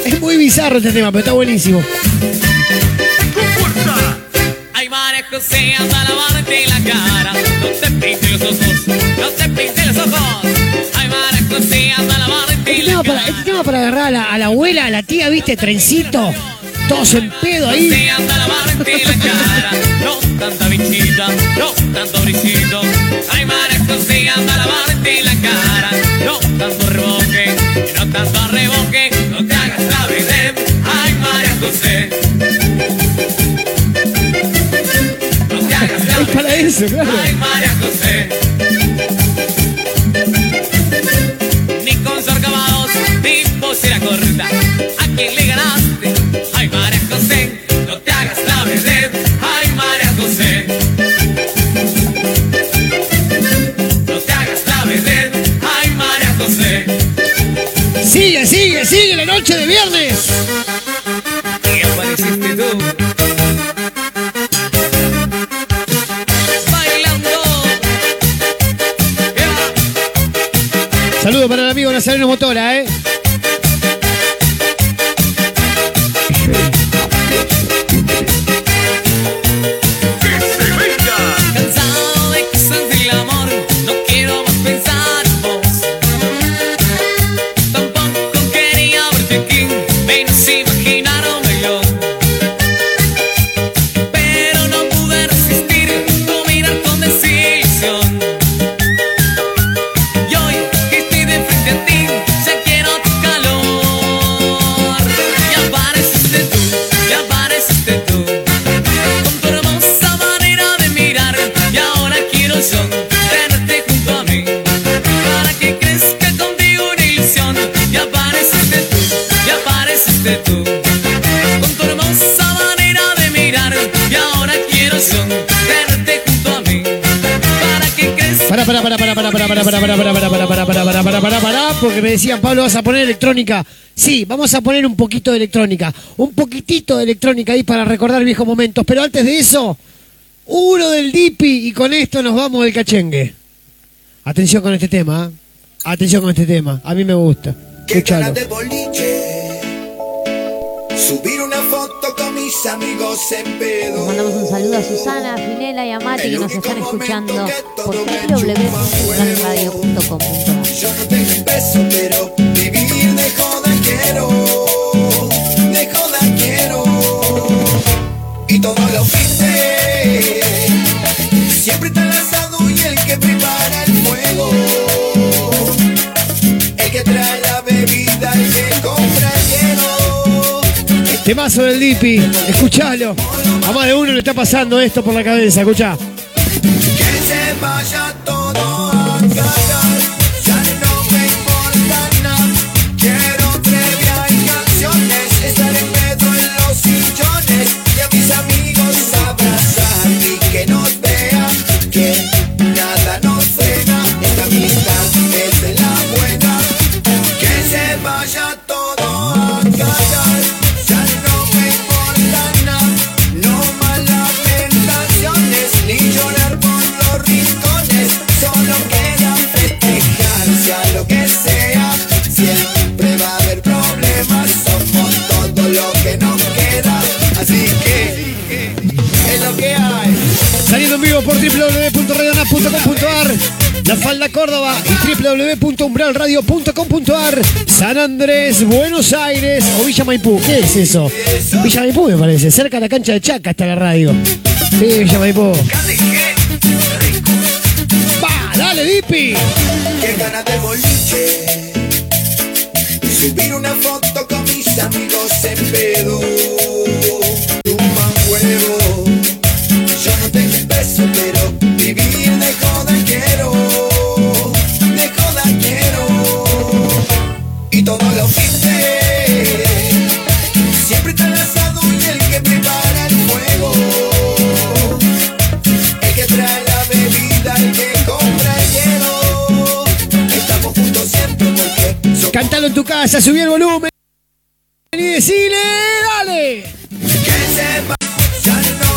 Es muy bizarro este tema, pero está buenísimo. Ay, María José, anda a lavarte la cara. No te pintes los ojos, no te pintes los ojos. Ay, María José, anda a lavarte Este la para, cara. este tema para agarrar a la, a la abuela, a la tía, viste, trencito. Todos en pedo ahí. No tanta bichita, no tanto brisito. Ay, María José, anda a lavarte la cara. No tanto reboque, no tanto reboque. No te hagas la vedette. Ay, María José. No te hagas la Es para eso, claro. Ay, María José. Sigue, sigue, sigue la noche de viernes. Y apareciste tú. Bailando. Yeah. Saludos para el amigo Nazareno Motora, ¿eh? Crezca. Para, para, para, para, para, para, para, para, para, para, para, para, para, para, para, para, para, para, porque me decían, Pablo, vas a poner electrónica. Sí, vamos a poner un poquito de electrónica. Un poquitito de electrónica ahí para recordar viejos momentos. Pero antes de eso, uno del Dipi y con esto nos vamos del cachengue. Atención con este tema. ¿eh? Atención con este tema. A mí me gusta. Escuchalo. Foto con mis amigos en pedo. Mandamos un saludo a Susana, a Finela y a Mati que nos están escuchando por www.radio.com.ar. Yo no tengo un peso, pero vivir de joda quiero. De joda quiero. Y todos los fines. Siempre está el asado y el que prepara el fuego. Temazo del Dipi. Escuchalo. A más de uno le está pasando esto por la cabeza. Cagar, Saliendo en vivo por www.radionap.com.ar La Falda Córdoba y www.umbralradio.com.ar San Andrés, Buenos Aires o Villa Maipú. ¿Qué es eso? Villa Maipú me parece, cerca de la cancha de Chaca está la radio. Sí, Villa Maipú. ¡Va! ¡Dale, Dipi! Qué ganas de boliche. Subir una foto con mis amigos en pedo. Pero vivir de joda quiero. De joda quiero. Y todos los fines. Siempre está el asado y el que prepara el fuego. El que trae la bebida, el que compra el hielo. Estamos juntos siempre porque somos en tu casa, subí el volumen y decile, dale. que sepa. Ya no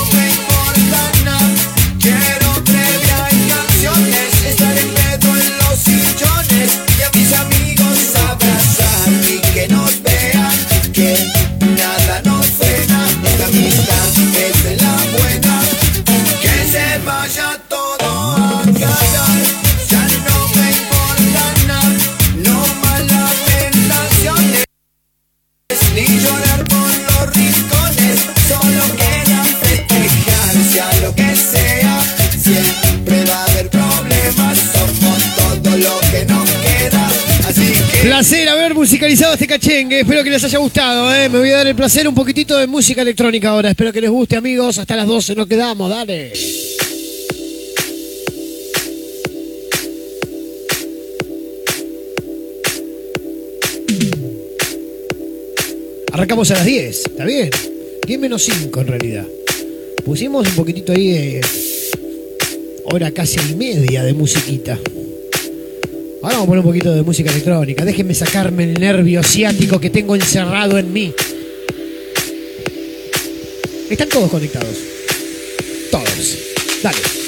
musicalizado este cachengue. Espero que les haya gustado. ¿eh? Me voy a dar el placer un poquitito de música electrónica ahora. Espero que les guste, amigos. Hasta las 12 nos quedamos. Dale. Arrancamos a las 10. ¿Está bien? 10 menos 5 en realidad. Pusimos un poquitito ahí de hora casi media de musiquita. Ahora vamos a poner un poquito de música electrónica. Déjenme sacarme el nervio ciático que tengo encerrado en mí. Están todos conectados. Todos. Dale.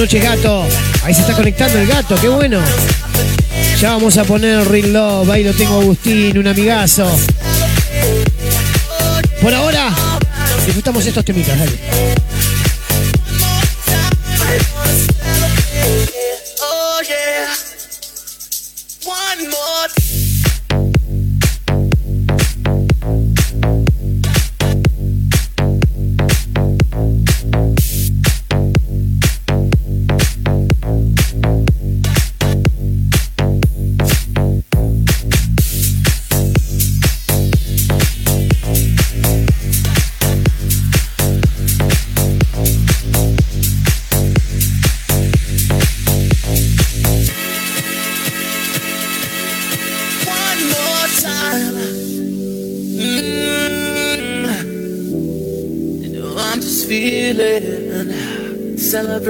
Noches, gato. Ahí se está conectando el gato, qué bueno. Ya vamos a poner Real Love. Ahí lo tengo Agustín, un amigazo. Por ahora, disfrutamos estos temitas, dale.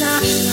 Time.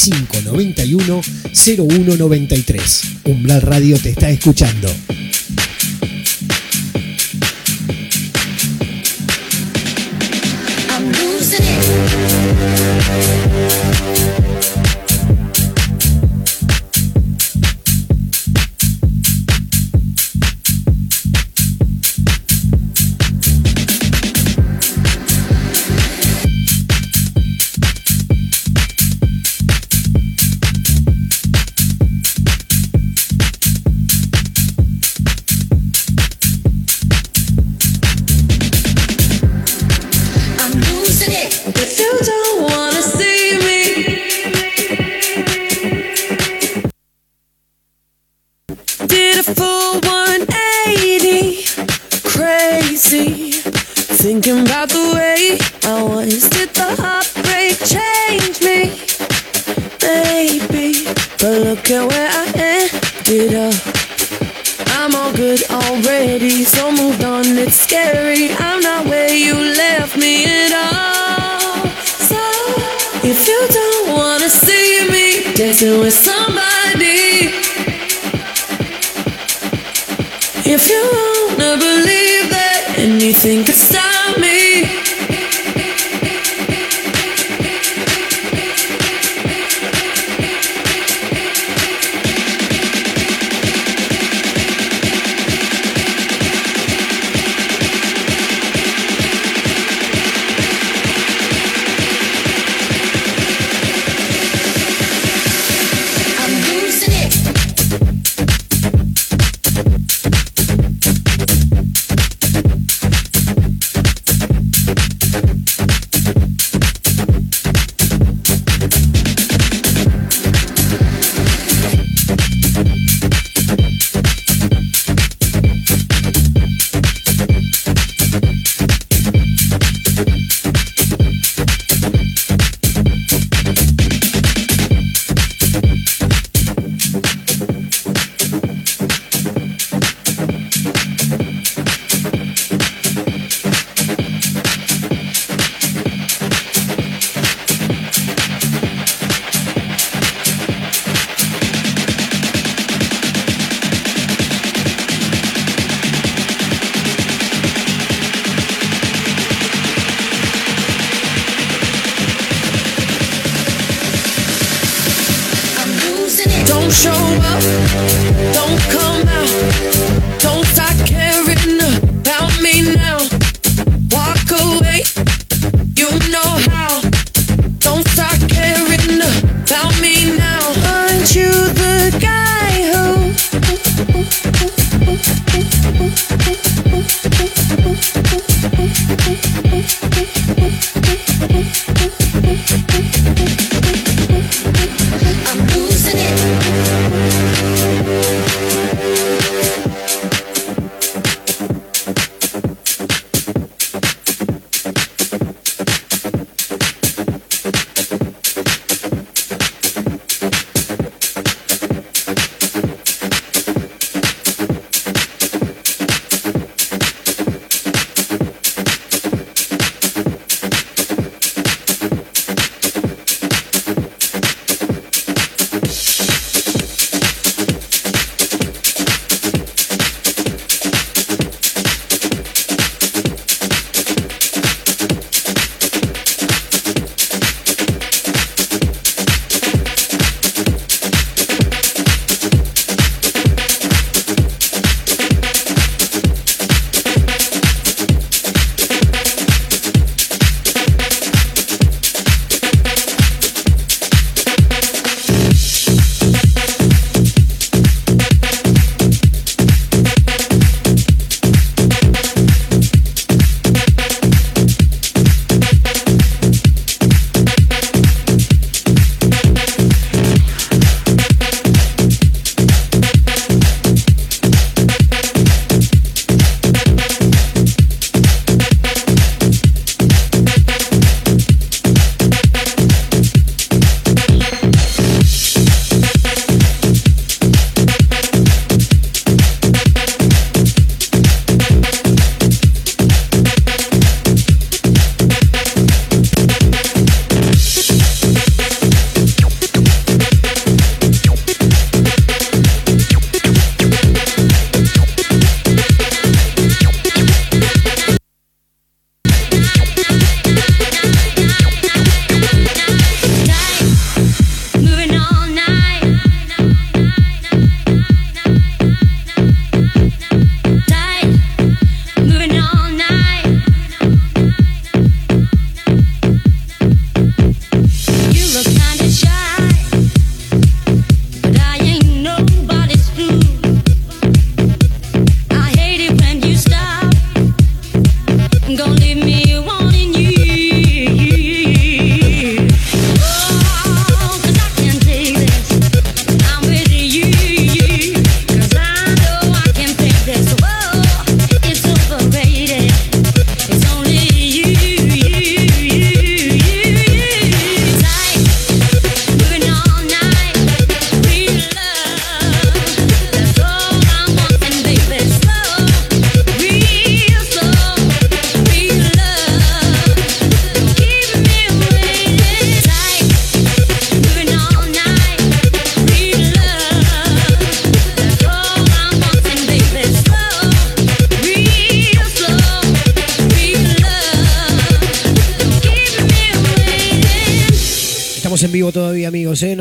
15 25 91 01 93. Umbral Radio te está escuchando. At where I ended up. I'm all good already, so moved on. It's scary. I'm not where you left me at all. So if you don't wanna see me dancing with somebody, if you wanna believe that anything could stop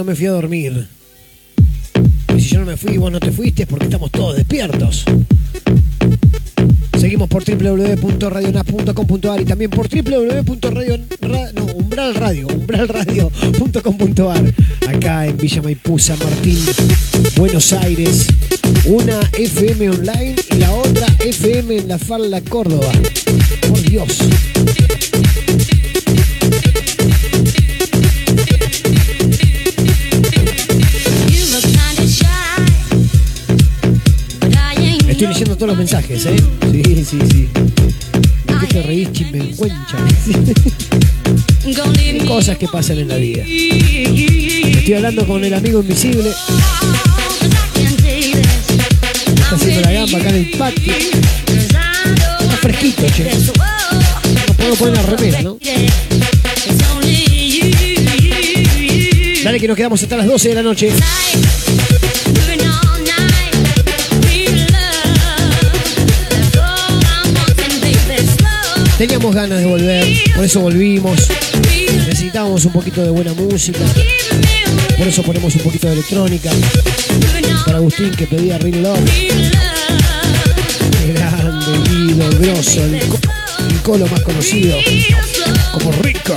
me fui a dormir. Y si yo no me fui y vos no te fuiste porque estamos todos despiertos. Seguimos por www.radionap.com.ar y también por www.radio no, acá en Villa Maipú, San Martín, Buenos Aires. Una FM online y la otra FM en La Falda, Córdoba. Por Dios. Todos los mensajes, ¿eh? Sí, sí, sí. ¿Por qué te reís, cosas que pasan en la vida. Estoy hablando con el amigo invisible. Está haciendo la gamba acá en el patio. Está fresquito, che. No puedo poner la remera, ¿no? Dale que nos quedamos hasta las 12 de la noche. Ganas de volver, por eso volvimos. Necesitábamos un poquito de buena música. Por eso ponemos un poquito de electrónica. Para Agustín que pedía Real Love. Grande, Guido, grosso, el, co- el colo más conocido como Rico.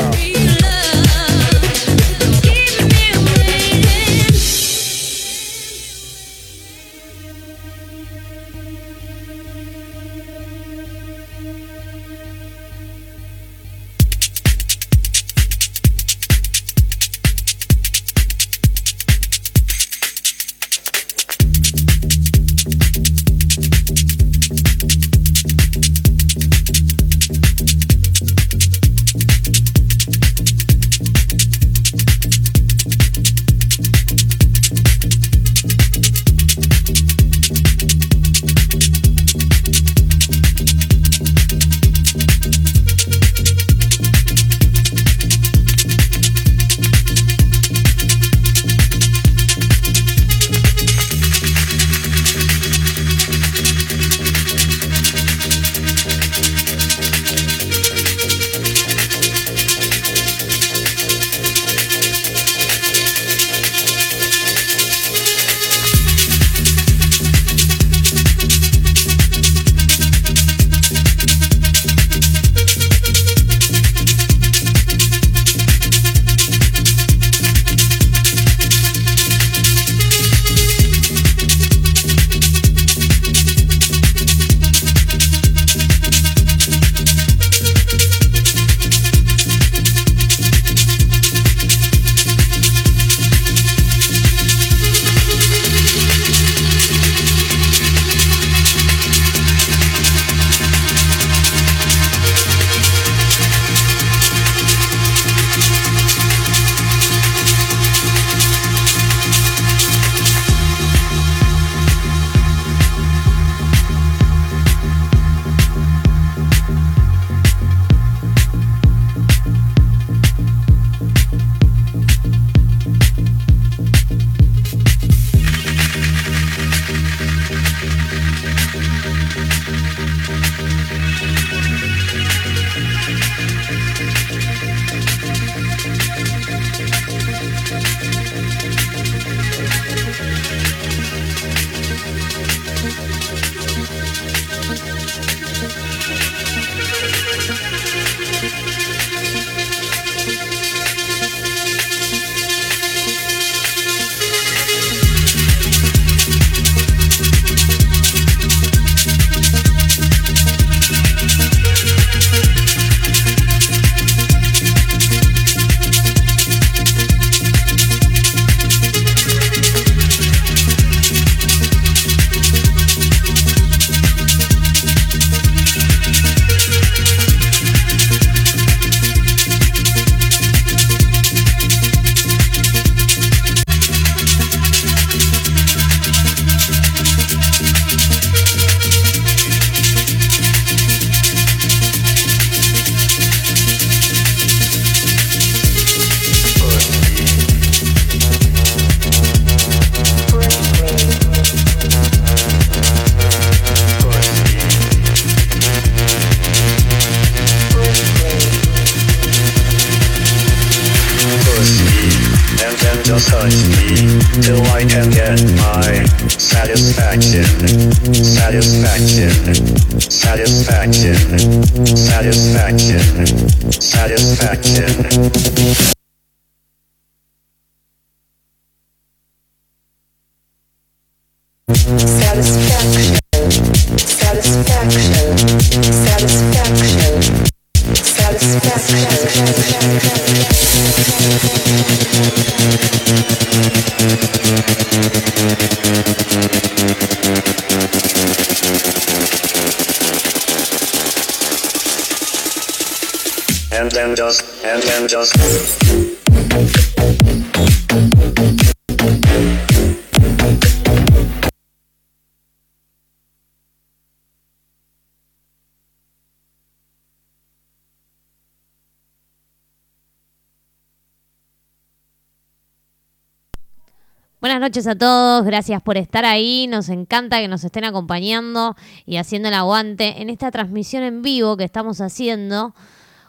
Noches a todos, gracias por estar ahí, nos encanta que nos estén acompañando y haciendo el aguante en esta transmisión en vivo que estamos haciendo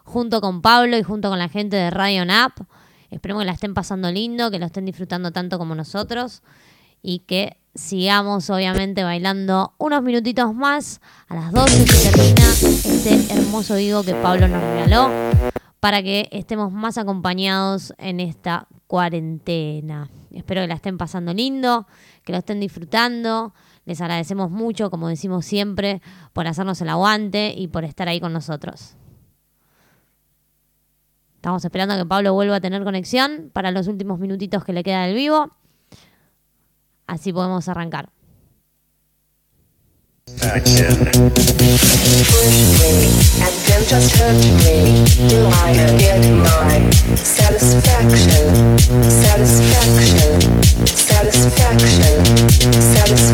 junto con Pablo y junto con la gente de Radio Nap. Esperemos que la estén pasando lindo, que lo estén disfrutando tanto como nosotros y que sigamos obviamente bailando unos minutitos más. A las 12 se termina este hermoso vivo que Pablo nos regaló para que estemos más acompañados en esta cuarentena. Espero que la estén pasando lindo, que lo estén disfrutando. Les agradecemos mucho, como decimos siempre, por hacernos el aguante y por estar ahí con nosotros. Estamos esperando que Pablo vuelva a tener conexión para los últimos minutitos que le queda del vivo. Así podemos arrancar. Action. and then just hurt me till I get my satisfaction, satisfaction, satisfaction, satisfaction,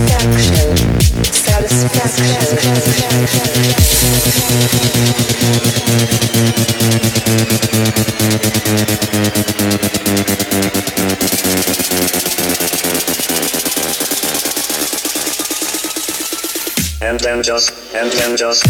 And then just, and then just.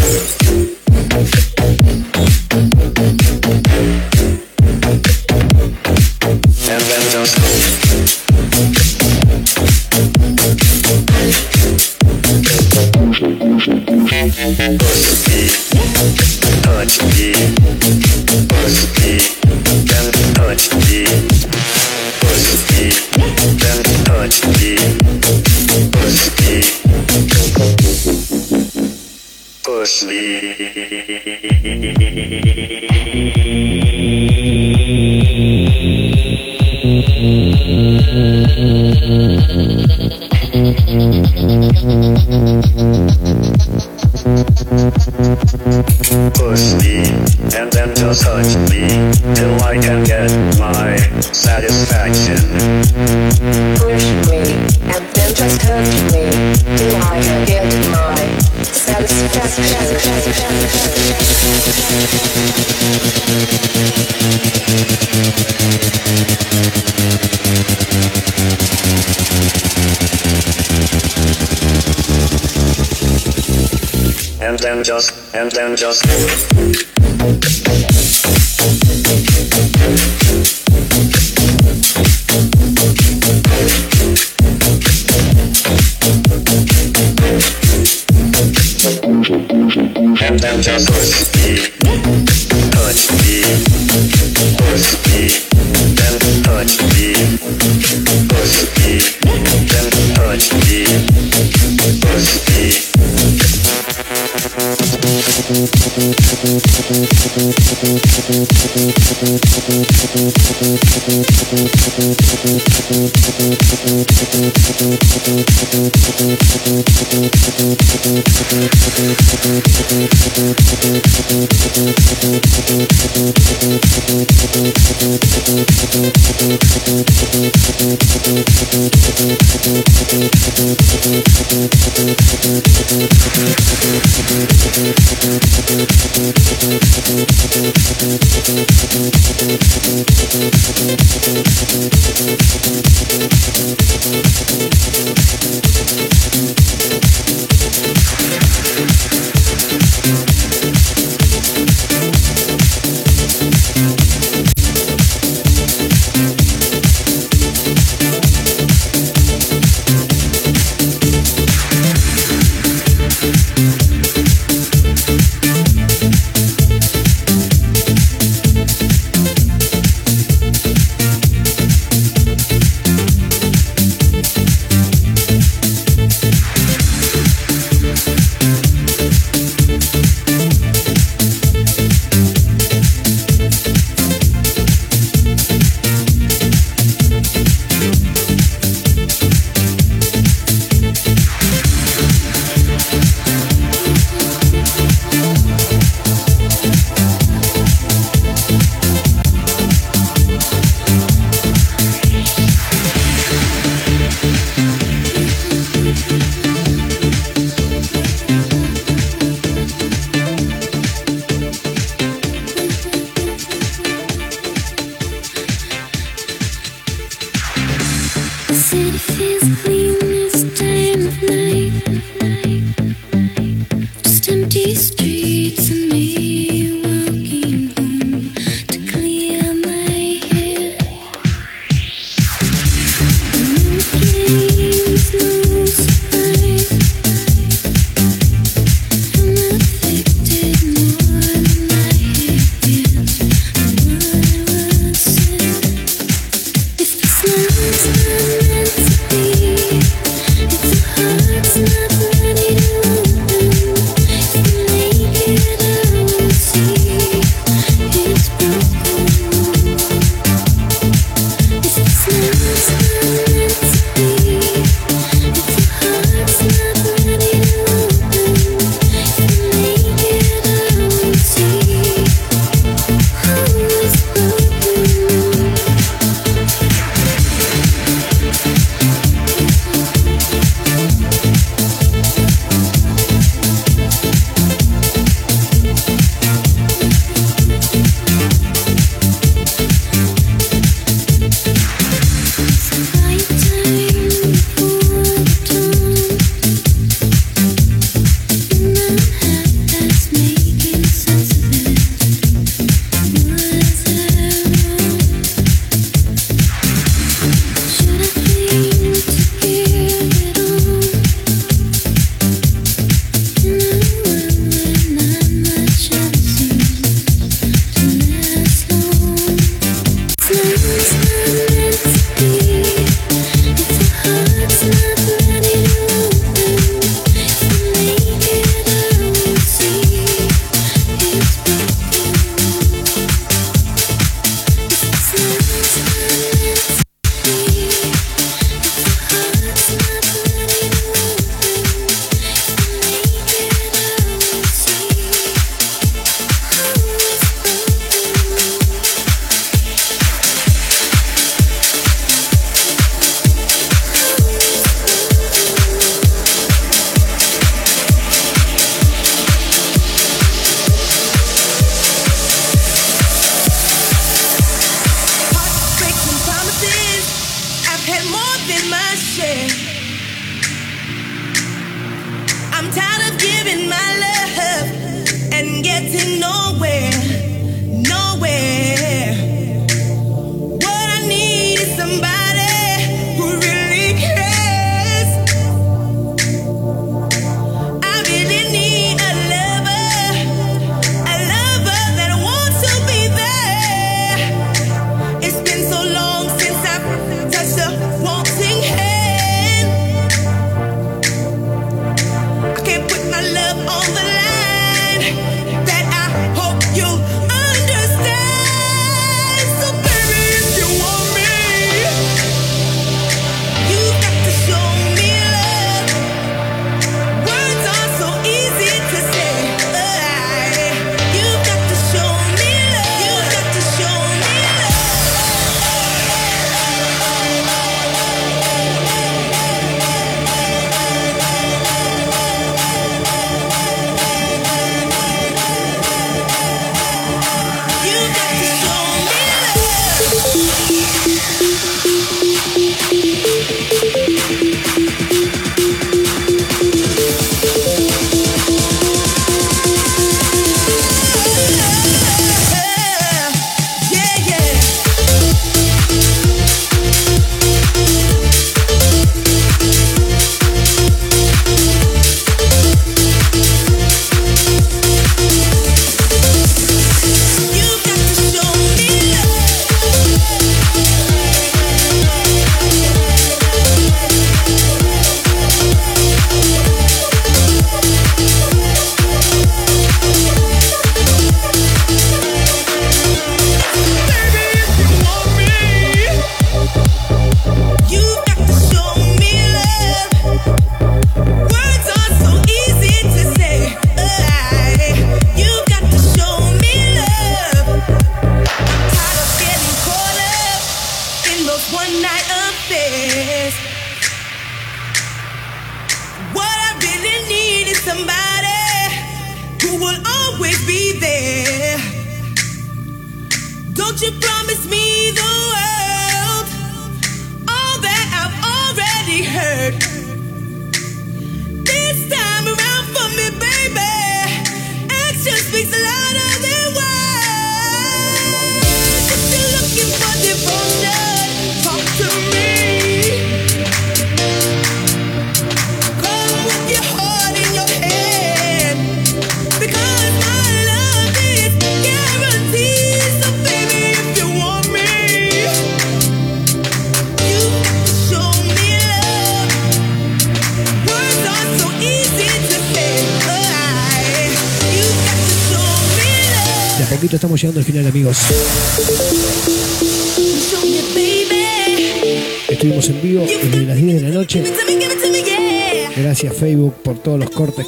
and then just.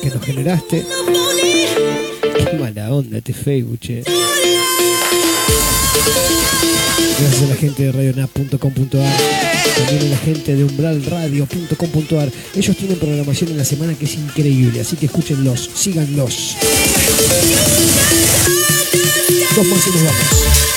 Que nos generaste. Qué mala onda este Facebook. Gracias a la gente de radionap.com.ar, también a la gente de umbralradio.com.ar. Ellos tienen programación en la semana que es increíble, así que escúchenlos, síganlos. Dos más y nos vamos.